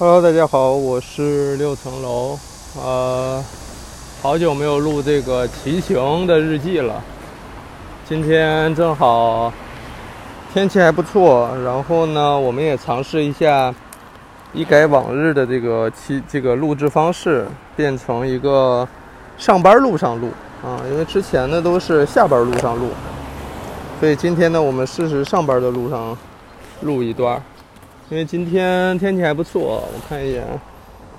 Hello，大家好，我是六层楼。呃，好久没有录这个骑行的日记了。今天正好天气还不错，然后呢，我们也尝试一下一改往日的这个骑这个录制方式，变成一个上班路上录啊，因为之前呢都是下班路上录，所以今天呢，我们试试上班的路上录一段。因为今天天气还不错，我看一眼，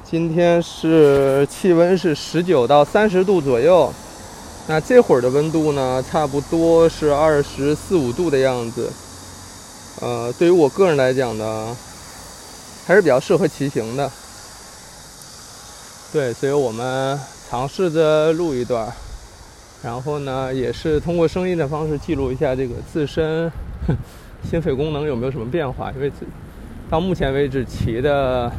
今天是气温是十九到三十度左右，那这会儿的温度呢，差不多是二十四五度的样子。呃，对于我个人来讲呢，还是比较适合骑行的。对，所以我们尝试着录一段，然后呢，也是通过声音的方式记录一下这个自身 心肺功能有没有什么变化，因为自。到目前为止骑的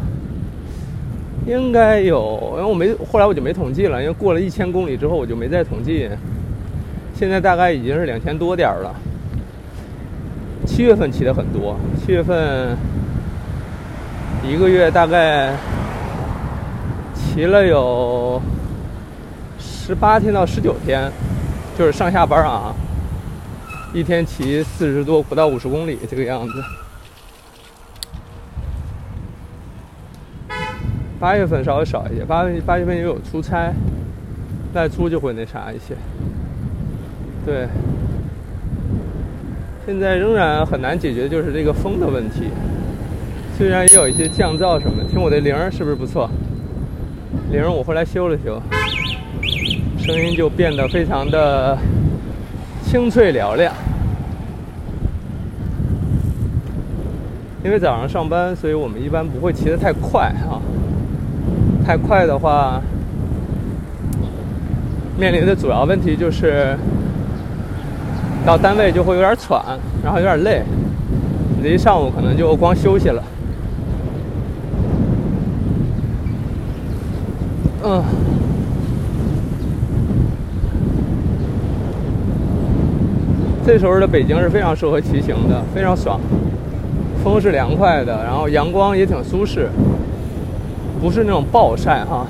应该有，因为我没后来我就没统计了，因为过了一千公里之后我就没再统计。现在大概已经是两千多点了。七月份骑的很多，七月份一个月大概骑了有十八天到十九天，就是上下班啊，一天骑四十多不到五十公里这个样子。八月份稍微少一些，八月八月份也有出差，外出就会那啥一些。对，现在仍然很难解决，就是这个风的问题。虽然也有一些降噪什么，听我的铃儿是不是不错？铃儿我后来修了修，声音就变得非常的清脆嘹亮。因为早上上班，所以我们一般不会骑得太快啊。太快的话，面临的主要问题就是到单位就会有点喘，然后有点累，这一上午可能就光休息了。嗯，这时候的北京是非常适合骑行的，非常爽，风是凉快的，然后阳光也挺舒适。不是那种暴晒哈，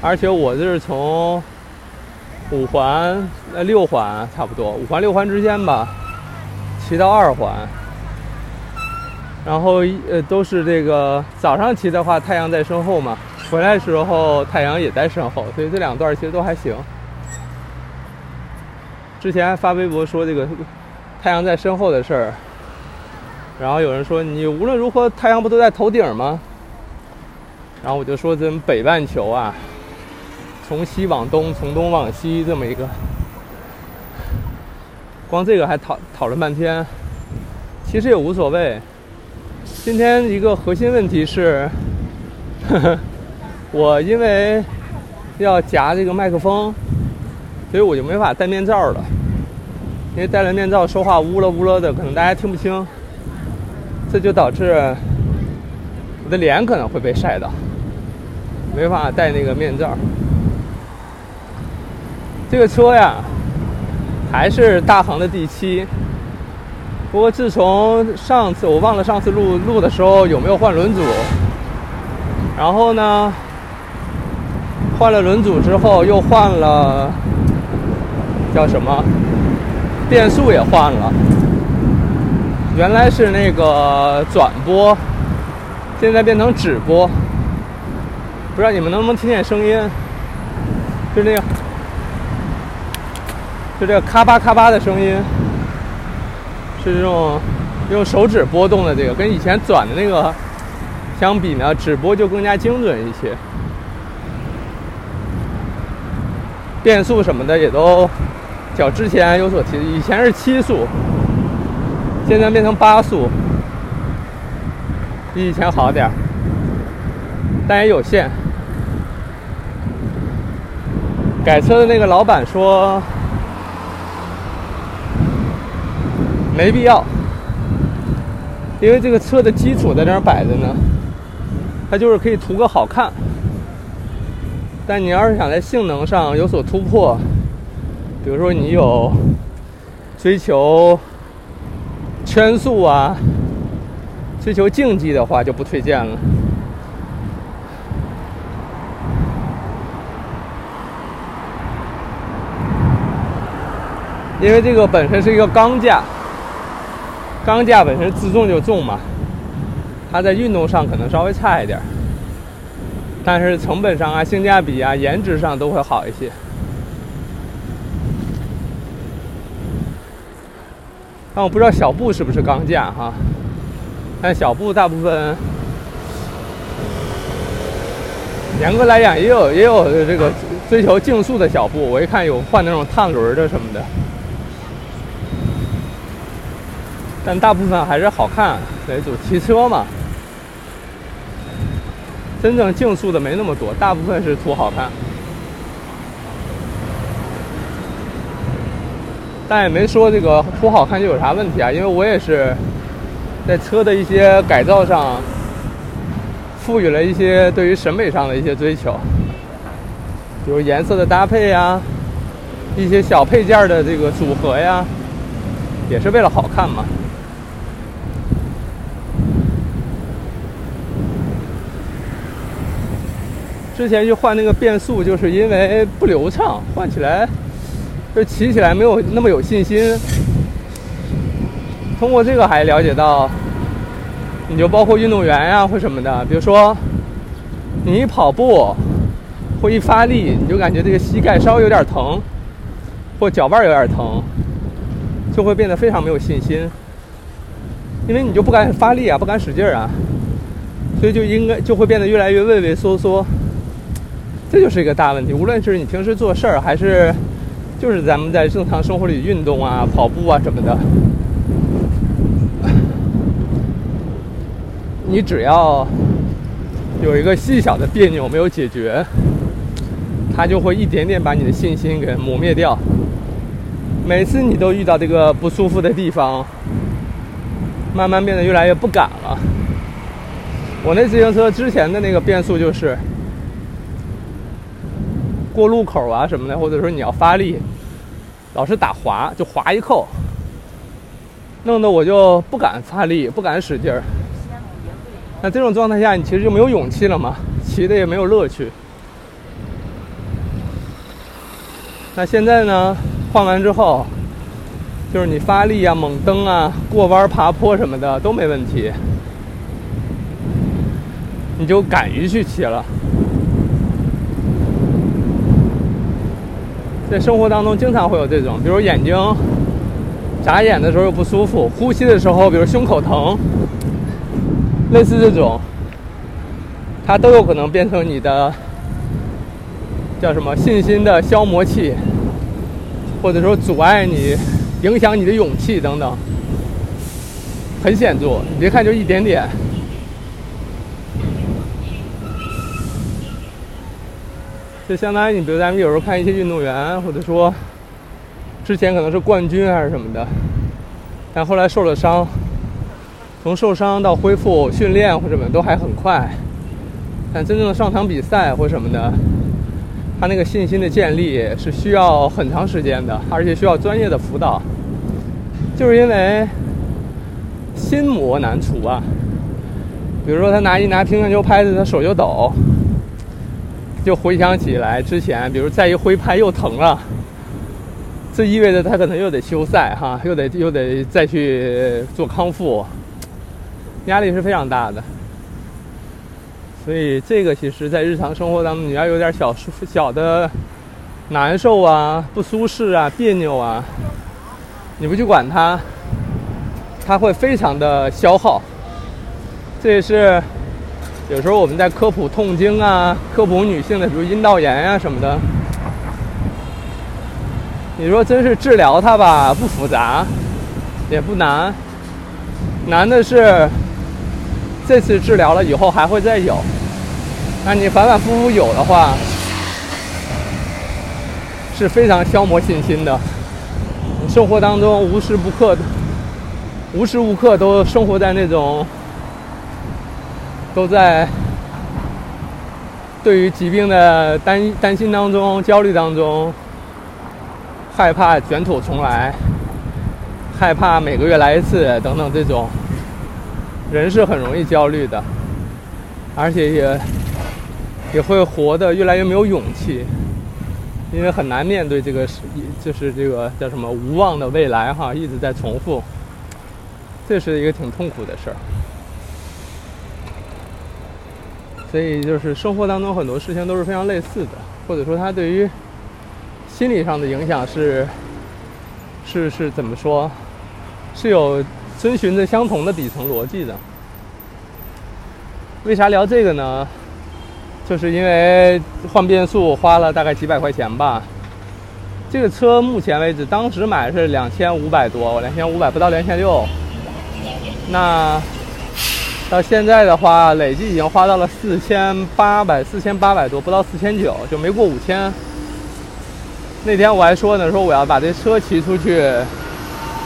而且我这是从五环呃六环差不多五环六环之间吧，骑到二环，然后呃都是这个早上骑的话，太阳在身后嘛，回来的时候太阳也在身后，所以这两段其实都还行。之前发微博说这个太阳在身后的事儿，然后有人说你无论如何太阳不都在头顶吗？然后我就说咱北半球啊，从西往东，从东往西这么一个，光这个还讨讨论半天，其实也无所谓。今天一个核心问题是，呵 呵我因为要夹这个麦克风。所以我就没法戴面罩了，因为戴了面罩说话呜了呜了的，可能大家听不清，这就导致我的脸可能会被晒到，没法戴那个面罩。这个车呀，还是大行的第七，不过自从上次我忘了上次录录的时候有没有换轮组，然后呢，换了轮组之后又换了。叫什么？变速也换了，原来是那个转播，现在变成直播。不知道你们能不能听见声音？就那个，就这个咔吧咔吧的声音，是这种用手指拨动的这个，跟以前转的那个相比呢，直播就更加精准一些。变速什么的也都。较之前有所提，以前是七速，现在变成八速，比以前好点儿，但也有限。改车的那个老板说没必要，因为这个车的基础在那儿摆着呢，它就是可以图个好看。但你要是想在性能上有所突破，比如说你有追求圈速啊、追求竞技的话，就不推荐了。因为这个本身是一个钢架，钢架本身自重就重嘛，它在运动上可能稍微差一点，但是成本上啊、性价比啊、颜值上都会好一些。但我不知道小布是不是钢架哈，但小布大部分严格来讲也有也有这个追求竞速的小布，我一看有换那种碳轮的什么的。但大部分还是好看为主，骑车嘛，真正竞速的没那么多，大部分是图好看。但也没说这个图好看就有啥问题啊，因为我也是在车的一些改造上赋予了一些对于审美上的一些追求，比如颜色的搭配呀，一些小配件的这个组合呀，也是为了好看嘛。之前去换那个变速，就是因为不流畅，换起来就骑起来没有那么有信心。通过这个还了解到，你就包括运动员呀或什么的，比如说你一跑步或一发力，你就感觉这个膝盖稍微有点疼，或脚腕有点疼，就会变得非常没有信心，因为你就不敢发力啊，不敢使劲啊，所以就应该就会变得越来越畏畏缩缩。这就是一个大问题。无论是你平时做事儿，还是就是咱们在正常生活里运动啊、跑步啊什么的，你只要有一个细小的别扭没有解决，它就会一点点把你的信心给磨灭掉。每次你都遇到这个不舒服的地方，慢慢变得越来越不敢了。我那自行车之前的那个变速就是。过路口啊什么的，或者说你要发力，老是打滑，就滑一扣，弄得我就不敢发力，不敢使劲儿。那这种状态下，你其实就没有勇气了嘛，骑的也没有乐趣。那现在呢，换完之后，就是你发力啊、猛蹬啊、过弯、爬坡什么的都没问题，你就敢于去骑了。在生活当中，经常会有这种，比如眼睛眨眼的时候又不舒服，呼吸的时候，比如胸口疼，类似这种，它都有可能变成你的叫什么信心的消磨器，或者说阻碍你、影响你的勇气等等，很显著。你别看就一点点。就相当于你，比如咱们有时候看一些运动员，或者说之前可能是冠军还是什么的，但后来受了伤，从受伤到恢复训练或者什么都还很快，但真正的上场比赛或什么的，他那个信心的建立是需要很长时间的，而且需要专业的辅导，就是因为心魔难除啊。比如说他拿一拿乒乓球拍子，他手就抖。就回想起来之前，比如再一挥拍又疼了，这意味着他可能又得休赛哈，又得又得再去做康复，压力是非常大的。所以这个其实，在日常生活当中，你要有点小舒小的难受啊、不舒适啊、别扭啊，你不去管它，它会非常的消耗。这也是。有时候我们在科普痛经啊，科普女性的，比如阴道炎呀什么的。你说真是治疗它吧，不复杂，也不难，难的是这次治疗了以后还会再有。那你反反复复有的话，是非常消磨信心的。你生活当中无时不刻，无时无刻都生活在那种。都在对于疾病的担担心当中、焦虑当中，害怕卷土重来，害怕每个月来一次等等这种，人是很容易焦虑的，而且也也会活得越来越没有勇气，因为很难面对这个是就是这个叫什么无望的未来哈，一直在重复，这是一个挺痛苦的事儿。所以就是生活当中很多事情都是非常类似的，或者说它对于心理上的影响是是是怎么说？是有遵循着相同的底层逻辑的。为啥聊这个呢？就是因为换变速花了大概几百块钱吧。这个车目前为止，当时买是两千五百多，两千五百不到两千六。那到现在的话，累计已经花到了四千八百，四千八百多，不到四千九，就没过五千。那天我还说呢，说我要把这车骑出去，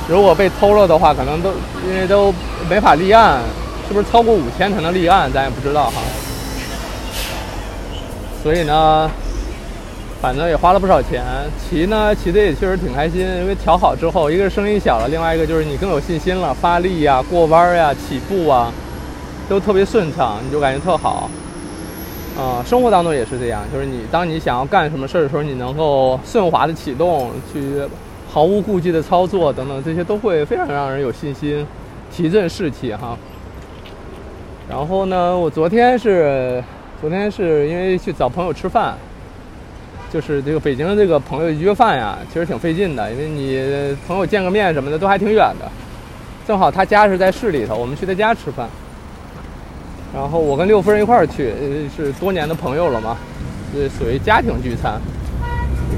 如果被偷了的话，可能都因为都没法立案，是不是超过五千才能立案，咱也不知道哈。所以呢，反正也花了不少钱，骑呢骑的也确实挺开心，因为调好之后，一个是声音小了，另外一个就是你更有信心了，发力呀、过弯呀、起步啊。都特别顺畅，你就感觉特好，啊，生活当中也是这样，就是你当你想要干什么事儿的时候，你能够顺滑的启动，去毫无顾忌的操作等等，这些都会非常让人有信心，提振士气哈。然后呢，我昨天是昨天是因为去找朋友吃饭，就是这个北京的这个朋友约饭呀，其实挺费劲的，因为你朋友见个面什么的都还挺远的，正好他家是在市里头，我们去他家吃饭。然后我跟六夫人一块儿去，是多年的朋友了嘛，是属于家庭聚餐。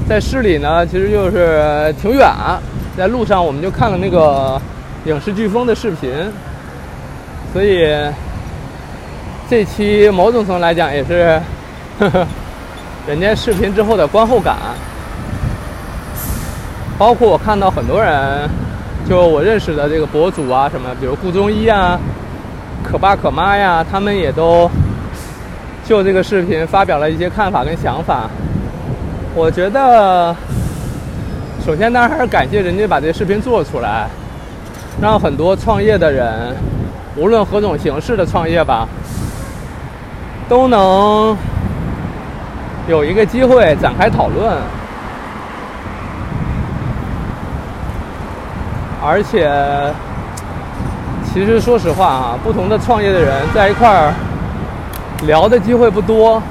在市里呢，其实就是挺远，在路上我们就看了那个影视飓风的视频，所以这期某种程度来讲也是呵呵人家视频之后的观后感。包括我看到很多人，就我认识的这个博主啊，什么，比如顾中医啊。可爸可妈呀，他们也都就这个视频发表了一些看法跟想法。我觉得，首先当然还是感谢人家把这视频做出来，让很多创业的人，无论何种形式的创业吧，都能有一个机会展开讨论，而且。其实说实话啊，不同的创业的人在一块儿聊的机会不多。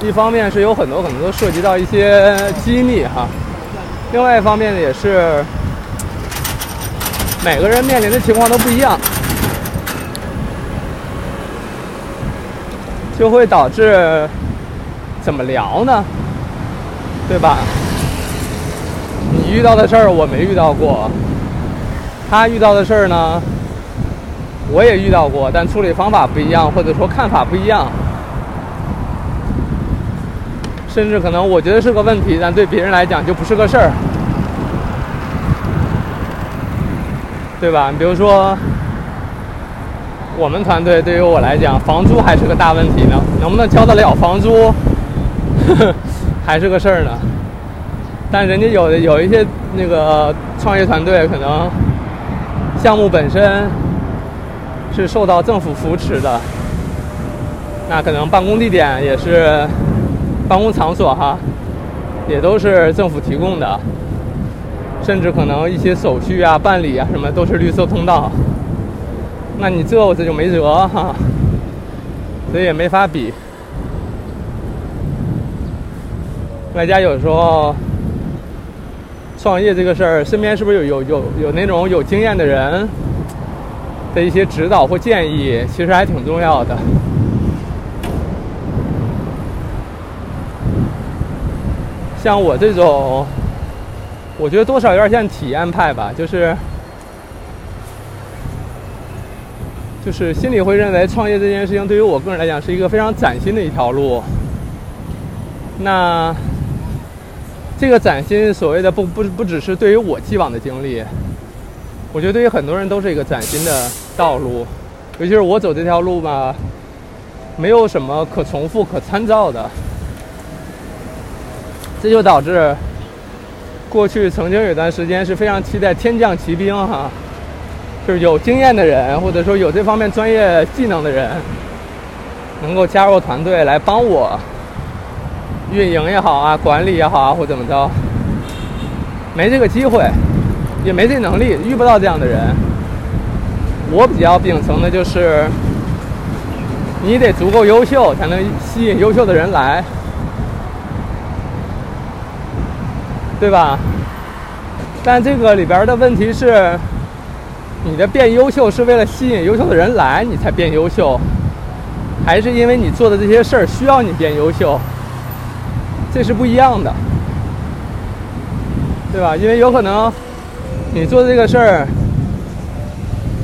一方面是有很多可能都涉及到一些机密哈，另外一方面呢也是每个人面临的情况都不一样，就会导致怎么聊呢？对吧？遇到的事儿我没遇到过，他遇到的事儿呢，我也遇到过，但处理方法不一样，或者说看法不一样，甚至可能我觉得是个问题，但对别人来讲就不是个事儿，对吧？比如说，我们团队对于我来讲，房租还是个大问题呢，能不能交得了房租，呵 呵还是个事儿呢。但人家有的有一些那个创业团队，可能项目本身是受到政府扶持的，那可能办公地点也是办公场所哈，也都是政府提供的，甚至可能一些手续啊、办理啊什么都是绿色通道。那你这我这就没辙哈，所以也没法比。外加有时候。创业这个事儿，身边是不是有有有有那种有经验的人的一些指导或建议，其实还挺重要的。像我这种，我觉得多少有点像体验派吧，就是就是心里会认为创业这件事情对于我个人来讲是一个非常崭新的一条路。那。这个崭新，所谓的不不不只是对于我既往的经历，我觉得对于很多人都是一个崭新的道路，尤其是我走这条路吧，没有什么可重复、可参照的。这就导致过去曾经有段时间是非常期待天降奇兵哈，就是有经验的人或者说有这方面专业技能的人，能够加入团队来帮我运营也好啊，管理也好啊，或怎么着，没这个机会，也没这能力，遇不到这样的人。我比较秉承的就是，你得足够优秀，才能吸引优秀的人来。对吧？但这个里边的问题是，你的变优秀是为了吸引优秀的人来，你才变优秀，还是因为你做的这些事儿需要你变优秀？这是不一样的，对吧？因为有可能你做这个事儿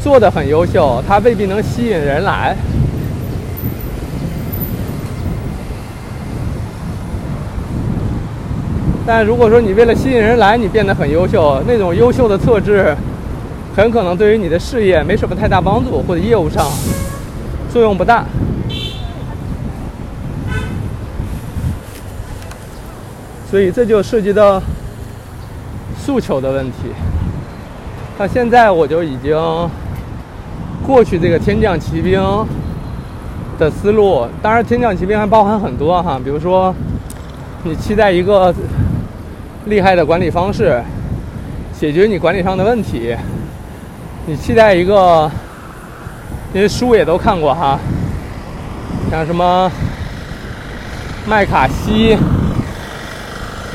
做的很优秀，它未必能吸引人来。但如果说你为了吸引人来，你变得很优秀，那种优秀的特质，很可能对于你的事业没什么太大帮助，或者业务上作用不大。所以这就涉及到诉求的问题。那现在我就已经过去这个天降奇兵的思路，当然天降奇兵还包含很多哈，比如说你期待一个。厉害的管理方式，解决你管理上的问题。你期待一个，因为书也都看过哈，像什么麦卡锡，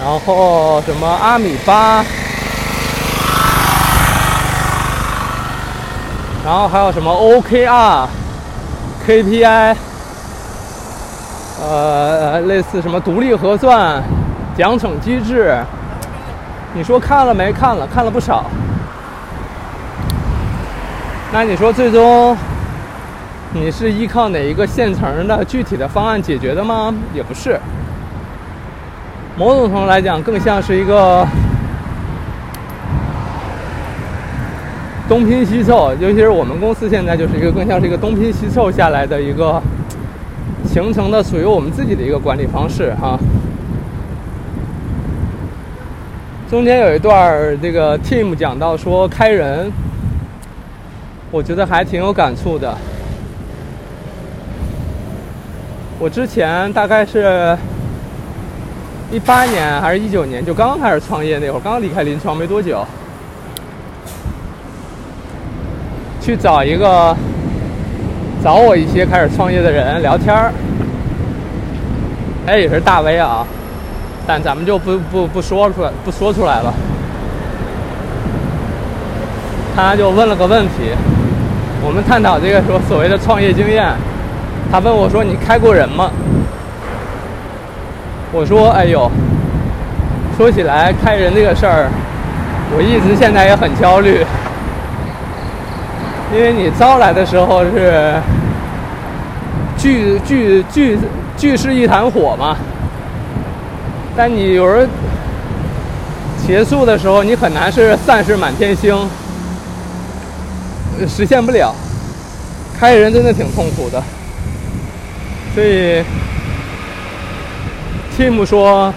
然后什么阿米巴，然后还有什么 OKR、KPI，呃，类似什么独立核算、奖惩机制。你说看了没？看了，看了不少。那你说最终你是依靠哪一个现成的具体的方案解决的吗？也不是。某种程度来讲，更像是一个东拼西凑，尤其是我们公司现在就是一个更像是一个东拼西凑下来的一个形成的属于我们自己的一个管理方式哈。中间有一段，这个 team 讲到说开人，我觉得还挺有感触的。我之前大概是一八年还是一九年，就刚开始创业那会儿，刚离开临床没多久，去找一个找我一些开始创业的人聊天儿，哎，也是大 V 啊。但咱们就不不不说出来，不说出来了。他就问了个问题，我们探讨这个说所谓的创业经验。他问我说：“你开过人吗？”我说：“哎呦，说起来开人这个事儿，我一直现在也很焦虑，因为你招来的时候是聚聚聚聚是一团火嘛。”但你有人结束的时候，你很难是散是满天星，实现不了。开人真的挺痛苦的，所以 Tim 说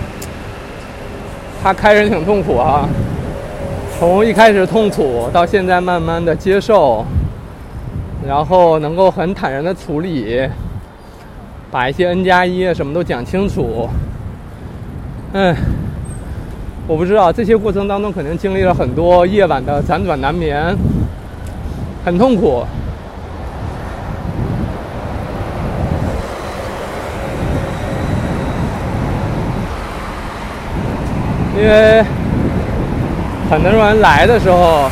他开人挺痛苦啊。从一开始痛苦到现在慢慢的接受，然后能够很坦然的处理，把一些 N 加一什么都讲清楚。嗯，我不知道这些过程当中肯定经历了很多夜晚的辗转难眠，很痛苦。因为很多人来的时候，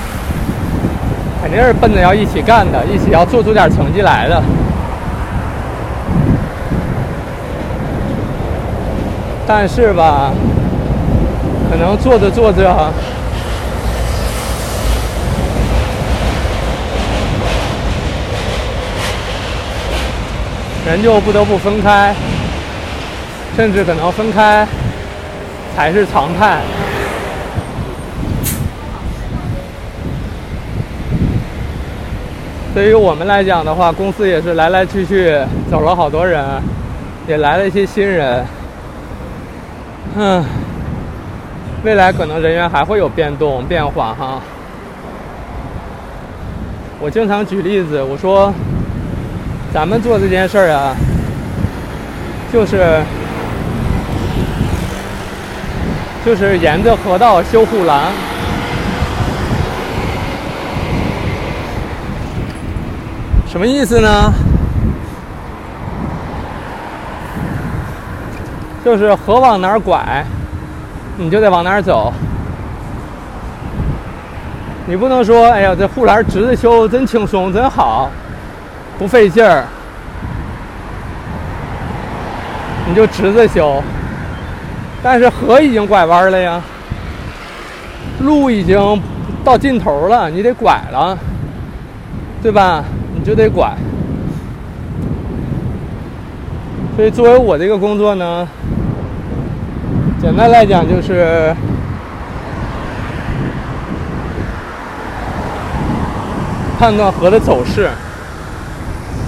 肯定是奔着要一起干的，一起要做出点成绩来的。但是吧，可能做着做着，人就不得不分开，甚至可能分开才是常态。对于我们来讲的话，公司也是来来去去走了好多人，也来了一些新人。嗯，未来可能人员还会有变动变化哈。我经常举例子，我说咱们做这件事儿啊，就是就是沿着河道修护栏。什么意思呢？就是河往哪儿拐，你就得往哪儿走。你不能说，哎呀，这护栏直着修真轻松，真好，不费劲儿。你就直着修，但是河已经拐弯了呀，路已经到尽头了，你得拐了，对吧？你就得拐，所以作为我这个工作呢，简单来讲就是判断河的走势，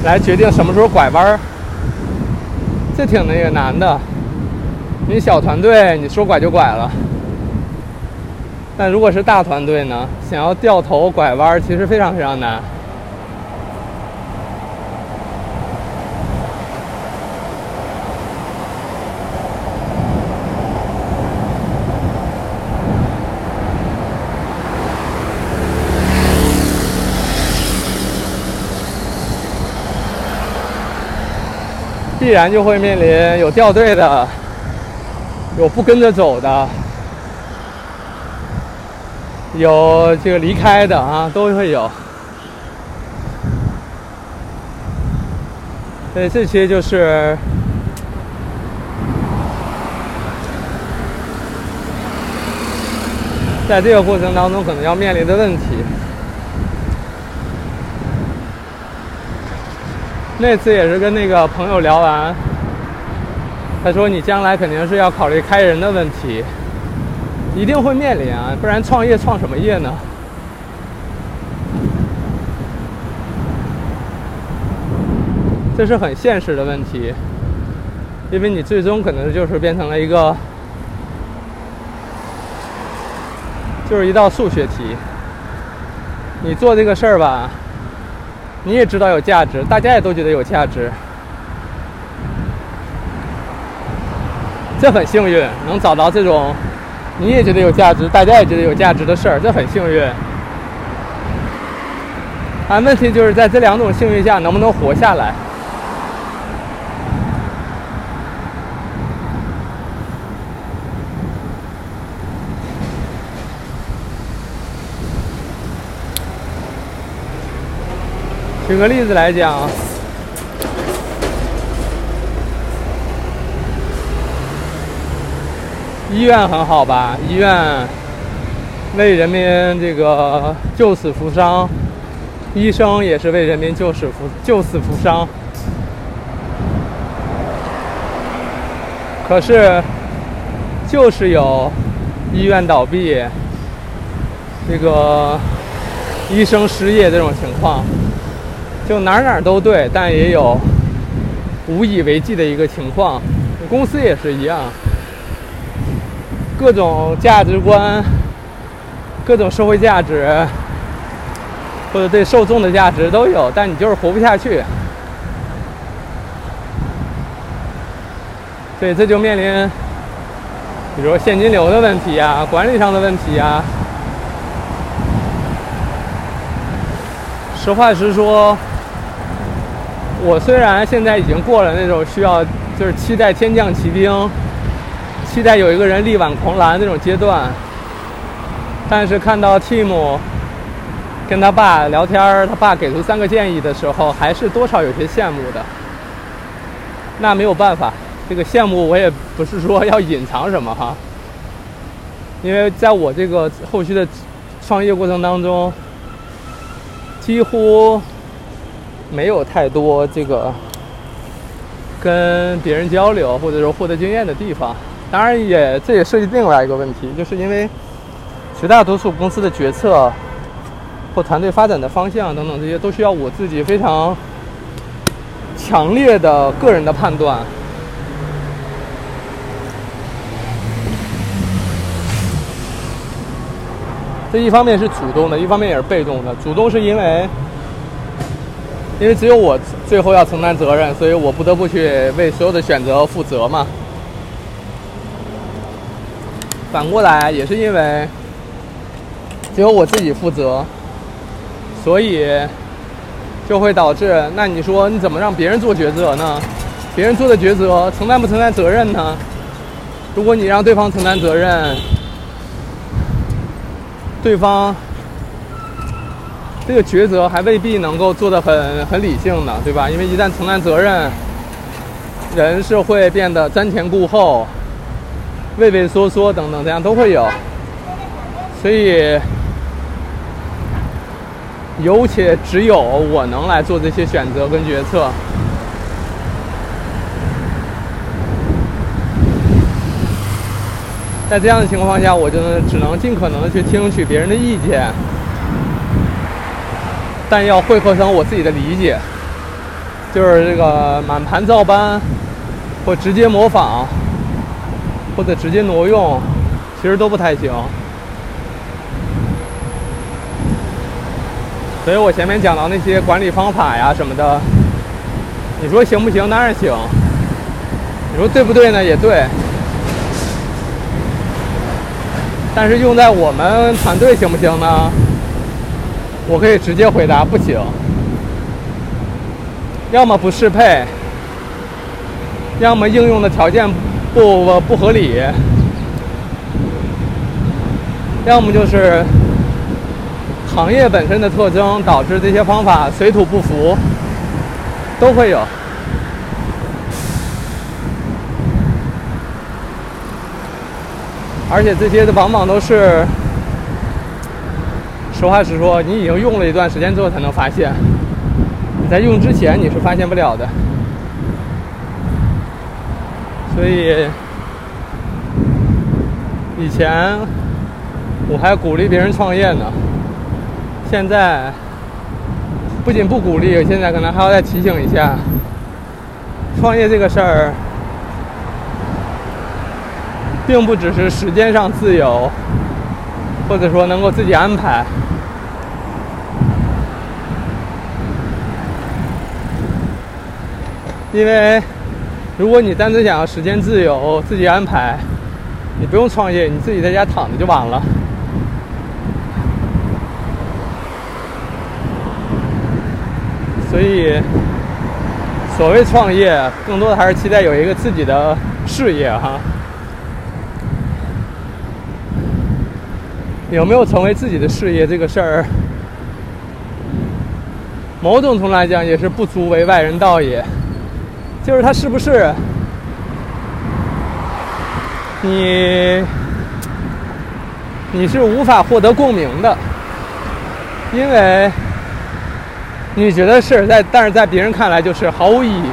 来决定什么时候拐弯儿，这挺那个难的。你小团队，你说拐就拐了，但如果是大团队呢，想要掉头拐弯，其实非常非常难。必然就会面临有掉队的，有不跟着走的，有这个离开的啊，都会有。所以这些就是在这个过程当中可能要面临的问题。那次也是跟那个朋友聊完，他说你将来肯定是要考虑开人的问题，一定会面临啊，不然创业创什么业呢？这是很现实的问题，因为你最终可能就是变成了一个，就是一道数学题，你做这个事儿吧。你也知道有价值，大家也都觉得有价值，这很幸运，能找到这种你也觉得有价值，大家也觉得有价值的事儿，这很幸运。啊，问题就是在这两种幸运下能不能活下来。举个例子来讲，医院很好吧？医院为人民这个救死扶伤，医生也是为人民救死扶救死扶伤。可是，就是有医院倒闭、这个医生失业这种情况。就哪哪都对，但也有无以为继的一个情况。公司也是一样，各种价值观、各种社会价值或者对受众的价值都有，但你就是活不下去。所以这就面临，比如说现金流的问题啊，管理上的问题啊。实话实说。我虽然现在已经过了那种需要，就是期待天降奇兵，期待有一个人力挽狂澜那种阶段，但是看到 Tim 跟他爸聊天，他爸给出三个建议的时候，还是多少有些羡慕的。那没有办法，这个羡慕我也不是说要隐藏什么哈，因为在我这个后续的创业过程当中，几乎。没有太多这个跟别人交流或者说获得经验的地方，当然也这也涉及另外一个问题，就是因为绝大多数公司的决策或团队发展的方向等等这些都需要我自己非常强烈的个人的判断。这一方面是主动的，一方面也是被动的。主动是因为，因为只有我最后要承担责任，所以我不得不去为所有的选择负责嘛。反过来也是因为只有我自己负责，所以就会导致，那你说你怎么让别人做抉择呢？别人做的抉择承担不承担责任呢？如果你让对方承担责任，对方这个抉择还未必能够做得很很理性的，对吧？因为一旦承担责任，人是会变得瞻前顾后。畏畏缩缩等等，这样都会有，所以有且只有我能来做这些选择跟决策。在这样的情况下，我就只能尽可能的去听取别人的意见，但要汇合成我自己的理解，就是这个满盘照搬或直接模仿。或者直接挪用，其实都不太行。所以我前面讲到那些管理方法呀什么的，你说行不行？当然行。你说对不对呢？也对。但是用在我们团队行不行呢？我可以直接回答不行。要么不适配，要么应用的条件。不不不合理，要么就是行业本身的特征导致这些方法水土不服，都会有。而且这些的往往都是，实话实说，你已经用了一段时间之后才能发现，你在用之前你是发现不了的。所以，以前我还鼓励别人创业呢，现在不仅不鼓励，现在可能还要再提醒一下：创业这个事儿，并不只是时间上自由，或者说能够自己安排，因为。如果你单纯想要时间自由、自己安排，你不用创业，你自己在家躺着就完了。所以，所谓创业，更多的还是期待有一个自己的事业哈。有没有成为自己的事业这个事儿，某种程度来讲，也是不足为外人道也。就是他是不是你？你是无法获得共鸣的，因为你觉得是在，但是在别人看来就是毫无意义。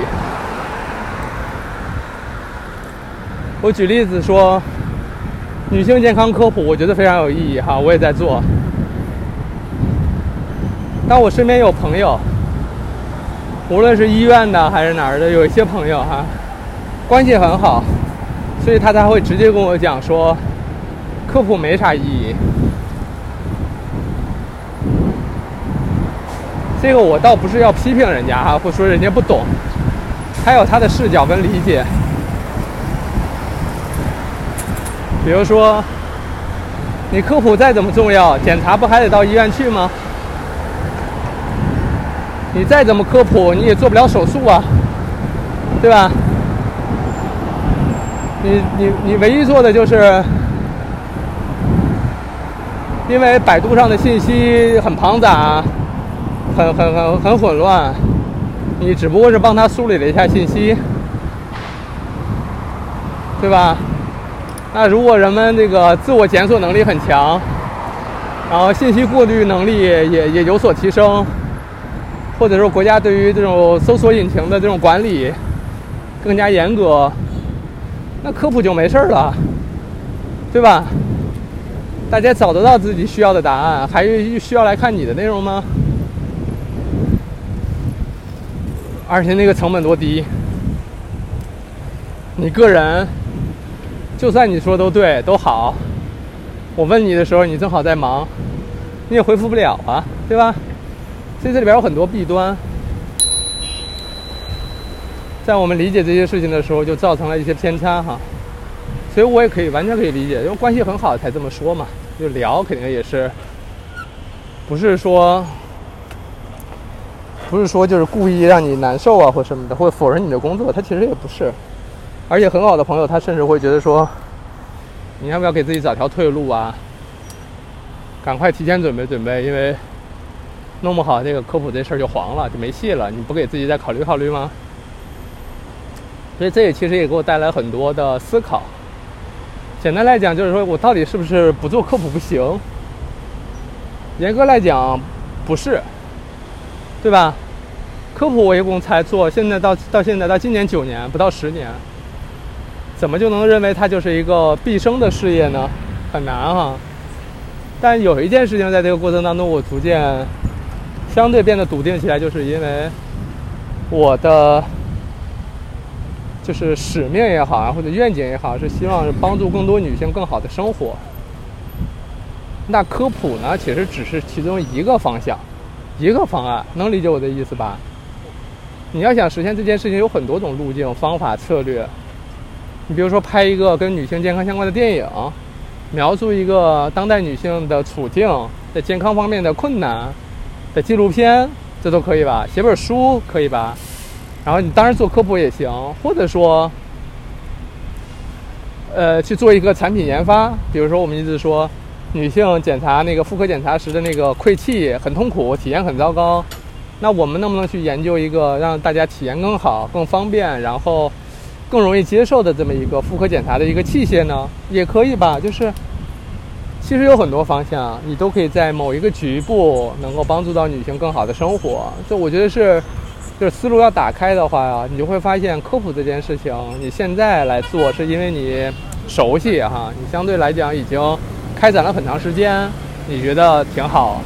我举例子说，女性健康科普，我觉得非常有意义哈，我也在做。但我身边有朋友。无论是医院的还是哪儿的，有一些朋友哈，关系很好，所以他才会直接跟我讲说，科普没啥意义。这个我倒不是要批评人家哈，或说人家不懂，还有他的视角跟理解。比如说，你科普再怎么重要，检查不还得到医院去吗？你再怎么科普，你也做不了手术啊，对吧？你你你唯一做的就是，因为百度上的信息很庞杂，很很很很混乱，你只不过是帮他梳理了一下信息，对吧？那如果人们这个自我检索能力很强，然后信息过滤能力也也有所提升。或者说，国家对于这种搜索引擎的这种管理更加严格，那科普就没事了，对吧？大家找得到自己需要的答案，还需要来看你的内容吗？而且那个成本多低，你个人就算你说都对都好，我问你的时候，你正好在忙，你也回复不了啊，对吧？所以这里边有很多弊端，在我们理解这些事情的时候，就造成了一些偏差哈。所以我也可以完全可以理解，因为关系很好才这么说嘛，就聊肯定也是，不是说，不是说就是故意让你难受啊或什么的，或否认你的工作，他其实也不是。而且很好的朋友，他甚至会觉得说，你要不要给自己找条退路啊？赶快提前准备准备，因为弄不好这个科普这事儿就黄了，就没戏了。你不给自己再考虑考虑吗？所以这也其实也给我带来很多的思考。简单来讲，就是说我到底是不是不做科普不行？严格来讲，不是，对吧？科普我一共才做，现在到到现在到今年九年，不到十年。怎么就能认为它就是一个毕生的事业呢？很难哈。但有一件事情，在这个过程当中，我逐渐相对变得笃定起来，就是因为我的就是使命也好啊，或者愿景也好，是希望帮助更多女性更好的生活。那科普呢，其实只是其中一个方向，一个方案，能理解我的意思吧？你要想实现这件事情，有很多种路径、方法、策略。你比如说，拍一个跟女性健康相关的电影，描述一个当代女性的处境，在健康方面的困难的纪录片，这都可以吧？写本书可以吧？然后你当然做科普也行，或者说，呃，去做一个产品研发。比如说，我们一直说，女性检查那个妇科检查时的那个溃气很痛苦，体验很糟糕。那我们能不能去研究一个让大家体验更好、更方便，然后？更容易接受的这么一个妇科检查的一个器械呢，也可以吧。就是其实有很多方向，你都可以在某一个局部能够帮助到女性更好的生活。这我觉得是，就是思路要打开的话呀，你就会发现科普这件事情，你现在来做是因为你熟悉哈，你相对来讲已经开展了很长时间，你觉得挺好。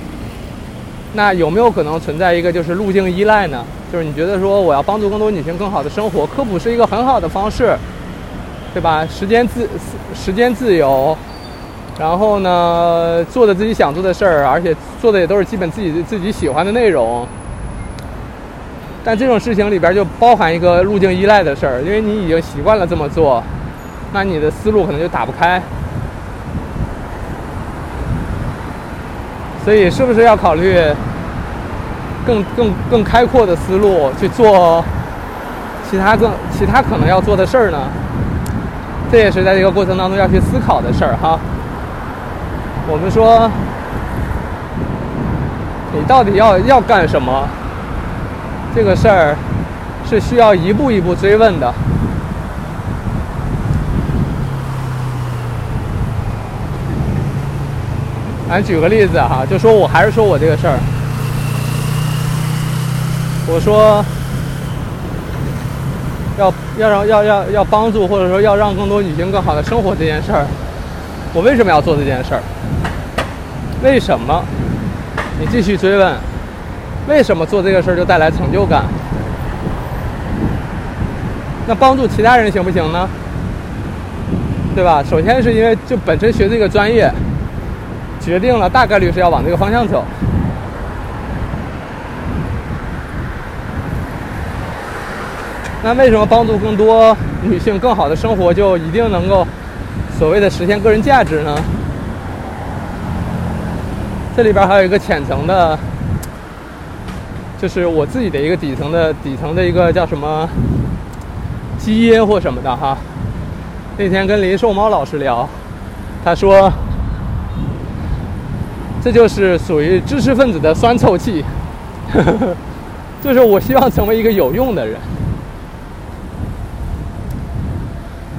那有没有可能存在一个就是路径依赖呢？就是你觉得说我要帮助更多女性更好的生活，科普是一个很好的方式，对吧？时间自时间自由，然后呢，做的自己想做的事儿，而且做的也都是基本自己自己喜欢的内容。但这种事情里边就包含一个路径依赖的事儿，因为你已经习惯了这么做，那你的思路可能就打不开。所以是不是要考虑？更更更开阔的思路去做其他更其他可能要做的事儿呢？这也是在这个过程当中要去思考的事儿哈。我们说，你到底要要干什么？这个事儿是需要一步一步追问的。咱举个例子哈，就说我还是说我这个事儿。我说，要要让要要要帮助，或者说要让更多女性更好的生活这件事儿，我为什么要做这件事儿？为什么？你继续追问，为什么做这个事儿就带来成就感？那帮助其他人行不行呢？对吧？首先是因为就本身学这个专业，决定了大概率是要往这个方向走。那为什么帮助更多女性更好的生活就一定能够所谓的实现个人价值呢？这里边还有一个浅层的，就是我自己的一个底层的底层的一个叫什么基因或什么的哈。那天跟林寿猫老师聊，他说这就是属于知识分子的酸臭气，就是我希望成为一个有用的人。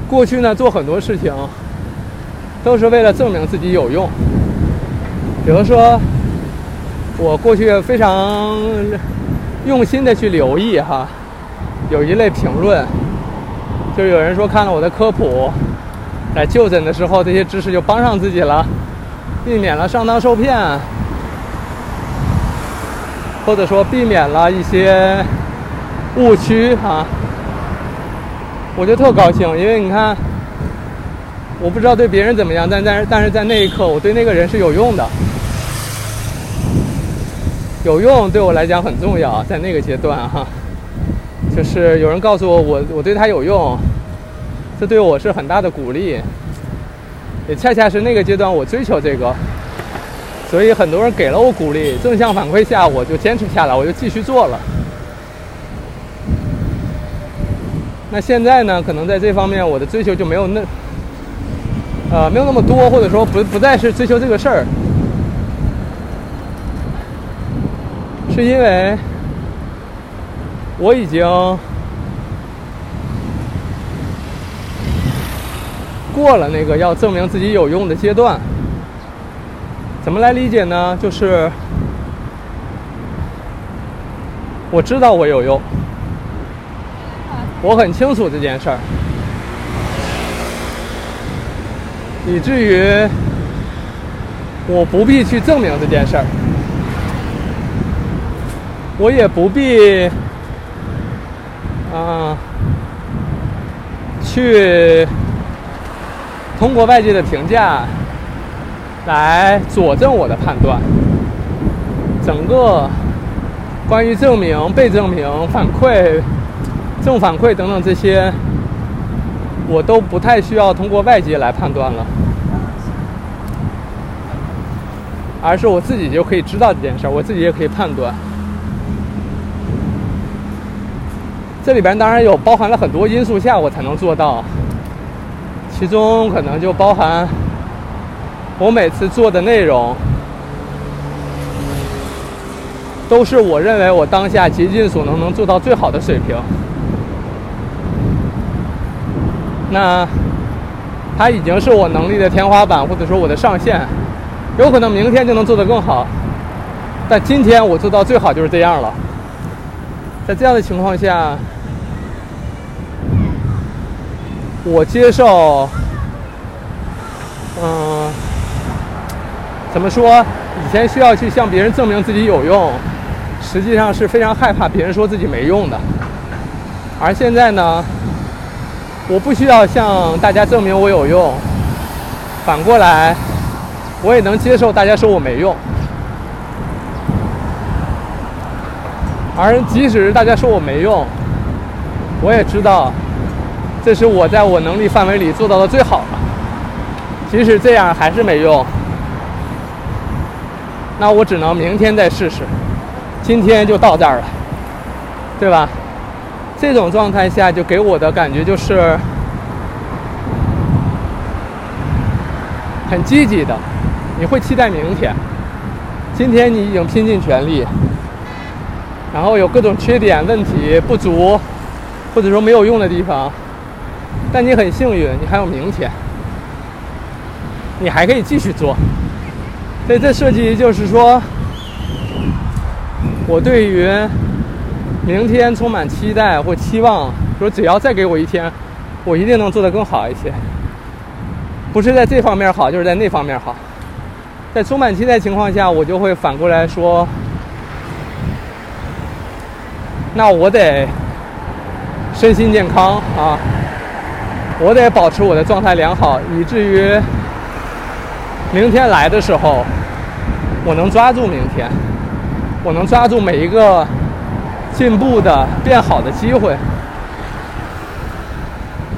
过去呢，做很多事情都是为了证明自己有用。比如说，我过去非常用心的去留意哈，有一类评论，就是有人说看了我的科普，在就诊的时候这些知识就帮上自己了，避免了上当受骗，或者说避免了一些误区哈。我就特高兴，因为你看，我不知道对别人怎么样，但但是但是在那一刻，我对那个人是有用的。有用对我来讲很重要，在那个阶段哈，就是有人告诉我我我对他有用，这对我是很大的鼓励。也恰恰是那个阶段我追求这个，所以很多人给了我鼓励，正向反馈下我就坚持下来，我就继续做了。那现在呢？可能在这方面我的追求就没有那，呃，没有那么多，或者说不不再是追求这个事儿，是因为我已经过了那个要证明自己有用的阶段。怎么来理解呢？就是我知道我有用。我很清楚这件事儿，以至于我不必去证明这件事儿，我也不必啊去通过外界的评价来佐证我的判断。整个关于证明、被证明、反馈。正反馈等等这些，我都不太需要通过外界来判断了，而是我自己就可以知道这件事儿，我自己也可以判断。这里边当然有包含了很多因素下我才能做到，其中可能就包含我每次做的内容都是我认为我当下竭尽所能能做到最好的水平。那，它已经是我能力的天花板，或者说我的上限，有可能明天就能做得更好，但今天我做到最好就是这样了。在这样的情况下，我接受，嗯，怎么说？以前需要去向别人证明自己有用，实际上是非常害怕别人说自己没用的，而现在呢？我不需要向大家证明我有用，反过来，我也能接受大家说我没用。而即使大家说我没用，我也知道，这是我在我能力范围里做到的最好了。即使这样还是没用，那我只能明天再试试。今天就到这儿了，对吧？这种状态下，就给我的感觉就是很积极的。你会期待明天，今天你已经拼尽全力，然后有各种缺点、问题、不足，或者说没有用的地方，但你很幸运，你还有明天，你还可以继续做。所以这设计就是说，我对于。明天充满期待或期望，说只要再给我一天，我一定能做得更好一些。不是在这方面好，就是在那方面好。在充满期待情况下，我就会反过来说：那我得身心健康啊，我得保持我的状态良好，以至于明天来的时候，我能抓住明天，我能抓住每一个。进步的、变好的机会，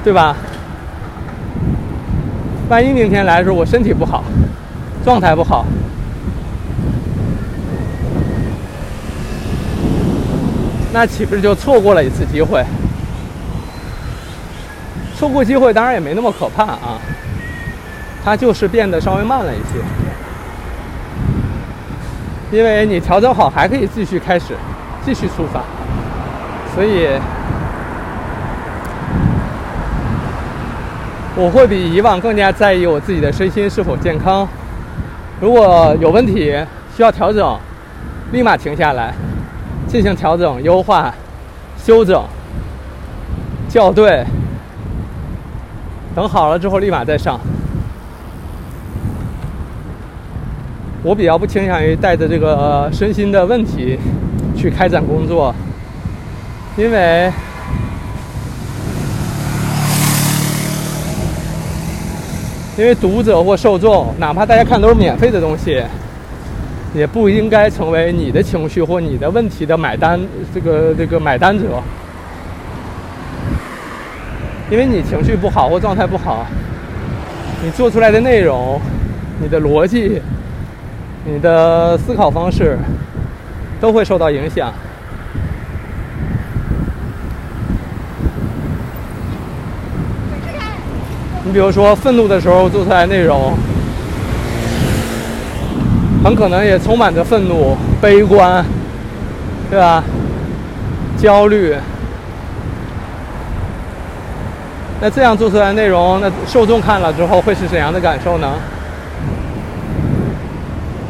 对吧？万一明天来的时候我身体不好，状态不好，那岂不是就错过了一次机会？错过机会当然也没那么可怕啊，它就是变得稍微慢了一些，因为你调整好还可以继续开始。继续出发，所以我会比以往更加在意我自己的身心是否健康。如果有问题需要调整，立马停下来进行调整、优化、修整、校对，等好了之后立马再上。我比较不倾向于带着这个身心的问题。去开展工作，因为因为读者或受众，哪怕大家看都是免费的东西，也不应该成为你的情绪或你的问题的买单，这个这个买单者。因为你情绪不好或状态不好，你做出来的内容、你的逻辑、你的思考方式都会受到影响。你比如说，愤怒的时候做出来内容，很可能也充满着愤怒、悲观，对吧？焦虑。那这样做出来的内容，那受众看了之后会是怎样的感受呢？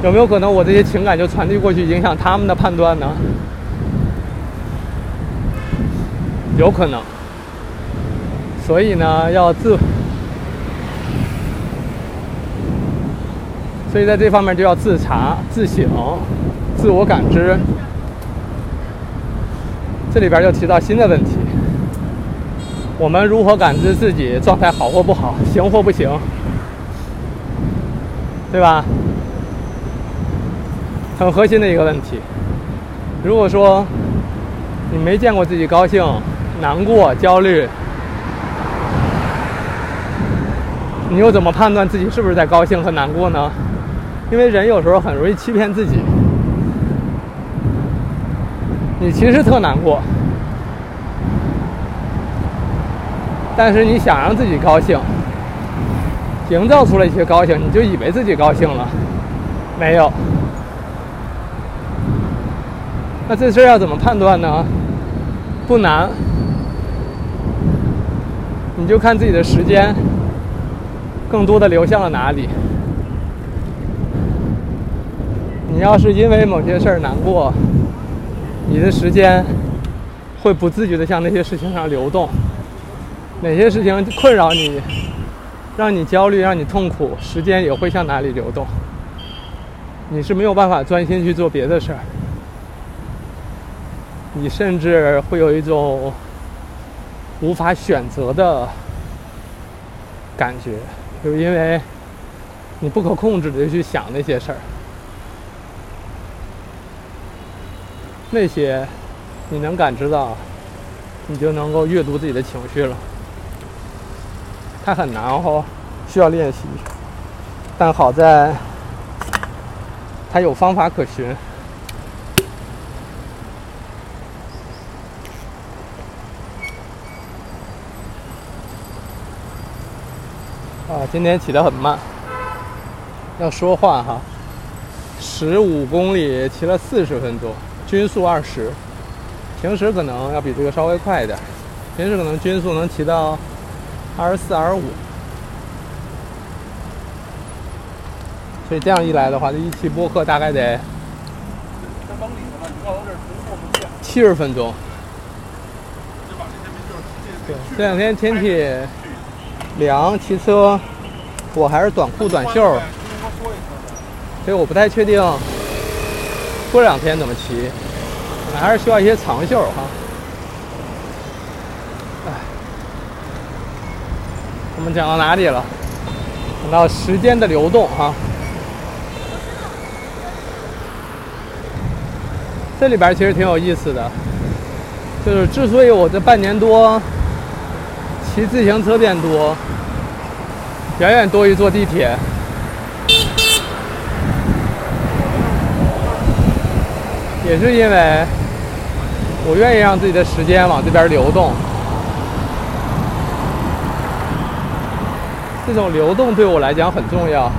有没有可能我这些情感就传递过去，影响他们的判断呢？有可能。所以呢，要自，所以在这方面就要自查、自省、自我感知。这里边就提到新的问题。我们如何感知自己状态好或不好，行或不行，对吧？很核心的一个问题。如果说你没见过自己高兴、难过、焦虑，你又怎么判断自己是不是在高兴和难过呢？因为人有时候很容易欺骗自己，你其实特难过。但是你想让自己高兴，营造出了一些高兴，你就以为自己高兴了，没有。那这事要怎么判断呢？不难，你就看自己的时间，更多的流向了哪里。你要是因为某些事儿难过，你的时间会不自觉的向那些事情上流动。哪些事情困扰你，让你焦虑，让你痛苦，时间也会向哪里流动。你是没有办法专心去做别的事儿，你甚至会有一种无法选择的感觉，就因为你不可控制的去想那些事儿，那些你能感知到，你就能够阅读自己的情绪了。它很难哦，需要练习。但好在它有方法可循。啊，今天骑得很慢，要说话哈。十五公里骑了四十分钟，均速二十。平时可能要比这个稍微快一点，平时可能均速能骑到。二十四、二十五，所以这样一来的话，这一期播客大概得七十分钟。对，这两天天气凉，骑车我还是短裤短袖，所以我不太确定过两天怎么骑，还是需要一些长袖哈。我们讲到哪里了？讲到时间的流动哈。这里边其实挺有意思的，就是之所以我这半年多骑自行车变多，远远多于坐地铁，也是因为我愿意让自己的时间往这边流动。这种流动对我来讲很重要。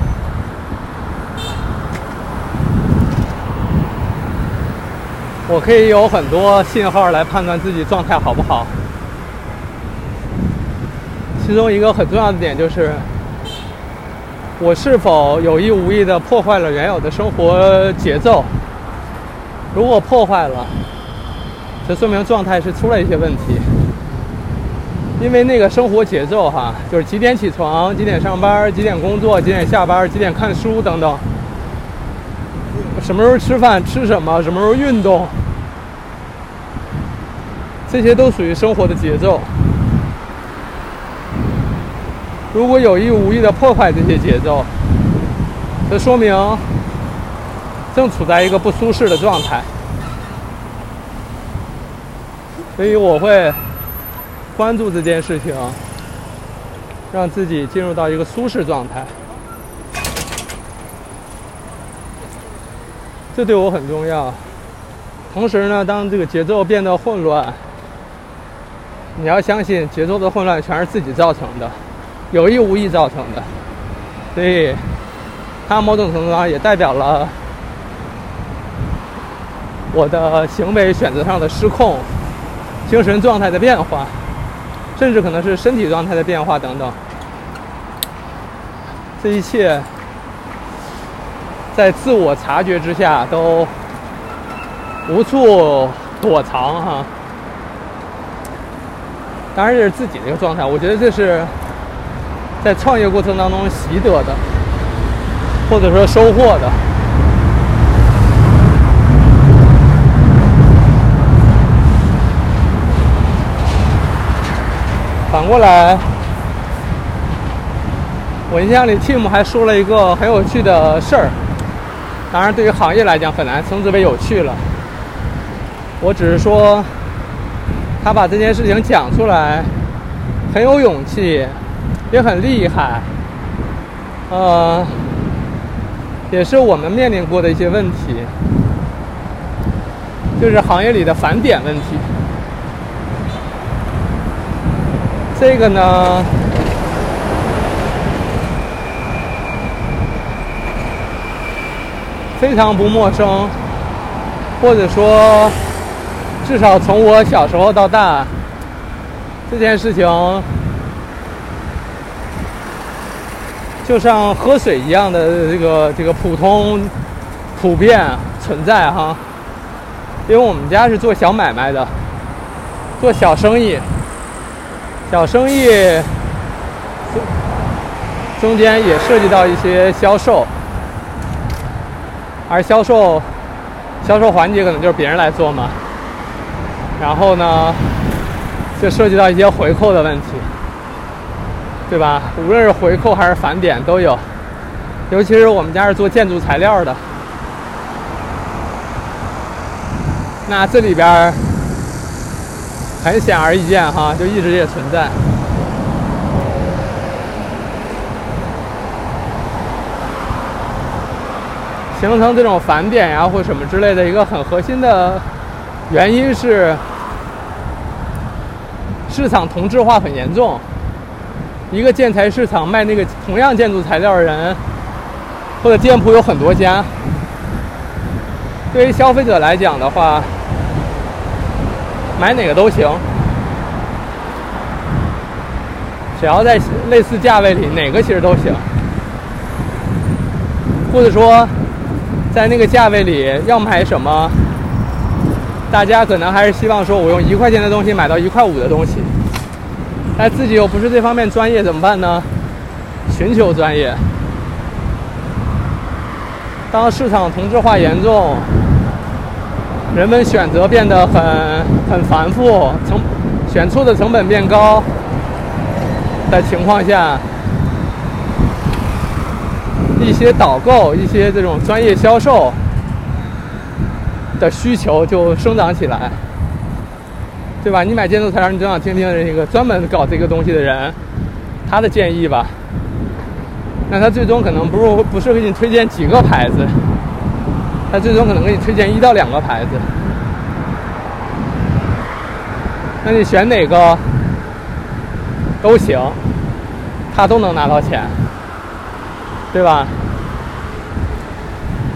我可以有很多信号来判断自己状态好不好。其中一个很重要的点就是，我是否有意无意的破坏了原有的生活节奏。如果破坏了，这说明状态是出了一些问题。因为那个生活节奏哈，就是几点起床，几点上班，几点工作，几点下班，几点看书等等，什么时候吃饭，吃什么，什么时候运动，这些都属于生活的节奏。如果有意无意的破坏这些节奏，这说明正处在一个不舒适的状态，所以我会关注这件事情，让自己进入到一个舒适状态。这对我很重要。同时呢，当这个节奏变得混乱，你要相信节奏的混乱全是自己造成的，有意无意造成的。所以，它某种程度上也代表了我的行为选择上的失控、精神状态的变化，甚至可能是身体状态的变化等等。这一切。在自我察觉之下，都无处躲藏哈。当然，这是自己的一个状态。我觉得这是在创业过程当中习得的，或者说收获的。反过来，我印象里，Tim 还说了一个很有趣的事儿。当然，对于行业来讲，很难称之为有趣了。我只是说，他把这件事情讲出来，很有勇气，也很厉害。呃，也是我们面临过的一些问题，就是行业里的返点问题。这个呢？非常不陌生，或者说，至少从我小时候到大，这件事情就像喝水一样的这个这个普通、普遍存在哈。因为我们家是做小买卖的，做小生意，小生意中间也涉及到一些销售。而销售，销售环节可能就是别人来做嘛。然后呢，就涉及到一些回扣的问题，对吧？无论是回扣还是返点都有。尤其是我们家是做建筑材料的，那这里边很显而易见哈，就一直也存在。形成这种返点呀，或什么之类的一个很核心的原因是，市场同质化很严重。一个建材市场卖那个同样建筑材料的人或者店铺有很多家。对于消费者来讲的话，买哪个都行，只要在类似价位里，哪个其实都行，或者说。在那个价位里要买什么？大家可能还是希望说，我用一块钱的东西买到一块五的东西。但自己又不是这方面专业，怎么办呢？寻求专业。当市场同质化严重，人们选择变得很很繁复，成选错的成本变高的情况下。一些导购、一些这种专业销售的需求就生长起来，对吧？你买建筑材料，你总想听听这个专门搞这个东西的人他的建议吧。那他最终可能不是不是给你推荐几个牌子，他最终可能给你推荐一到两个牌子。那你选哪个都行，他都能拿到钱。对吧？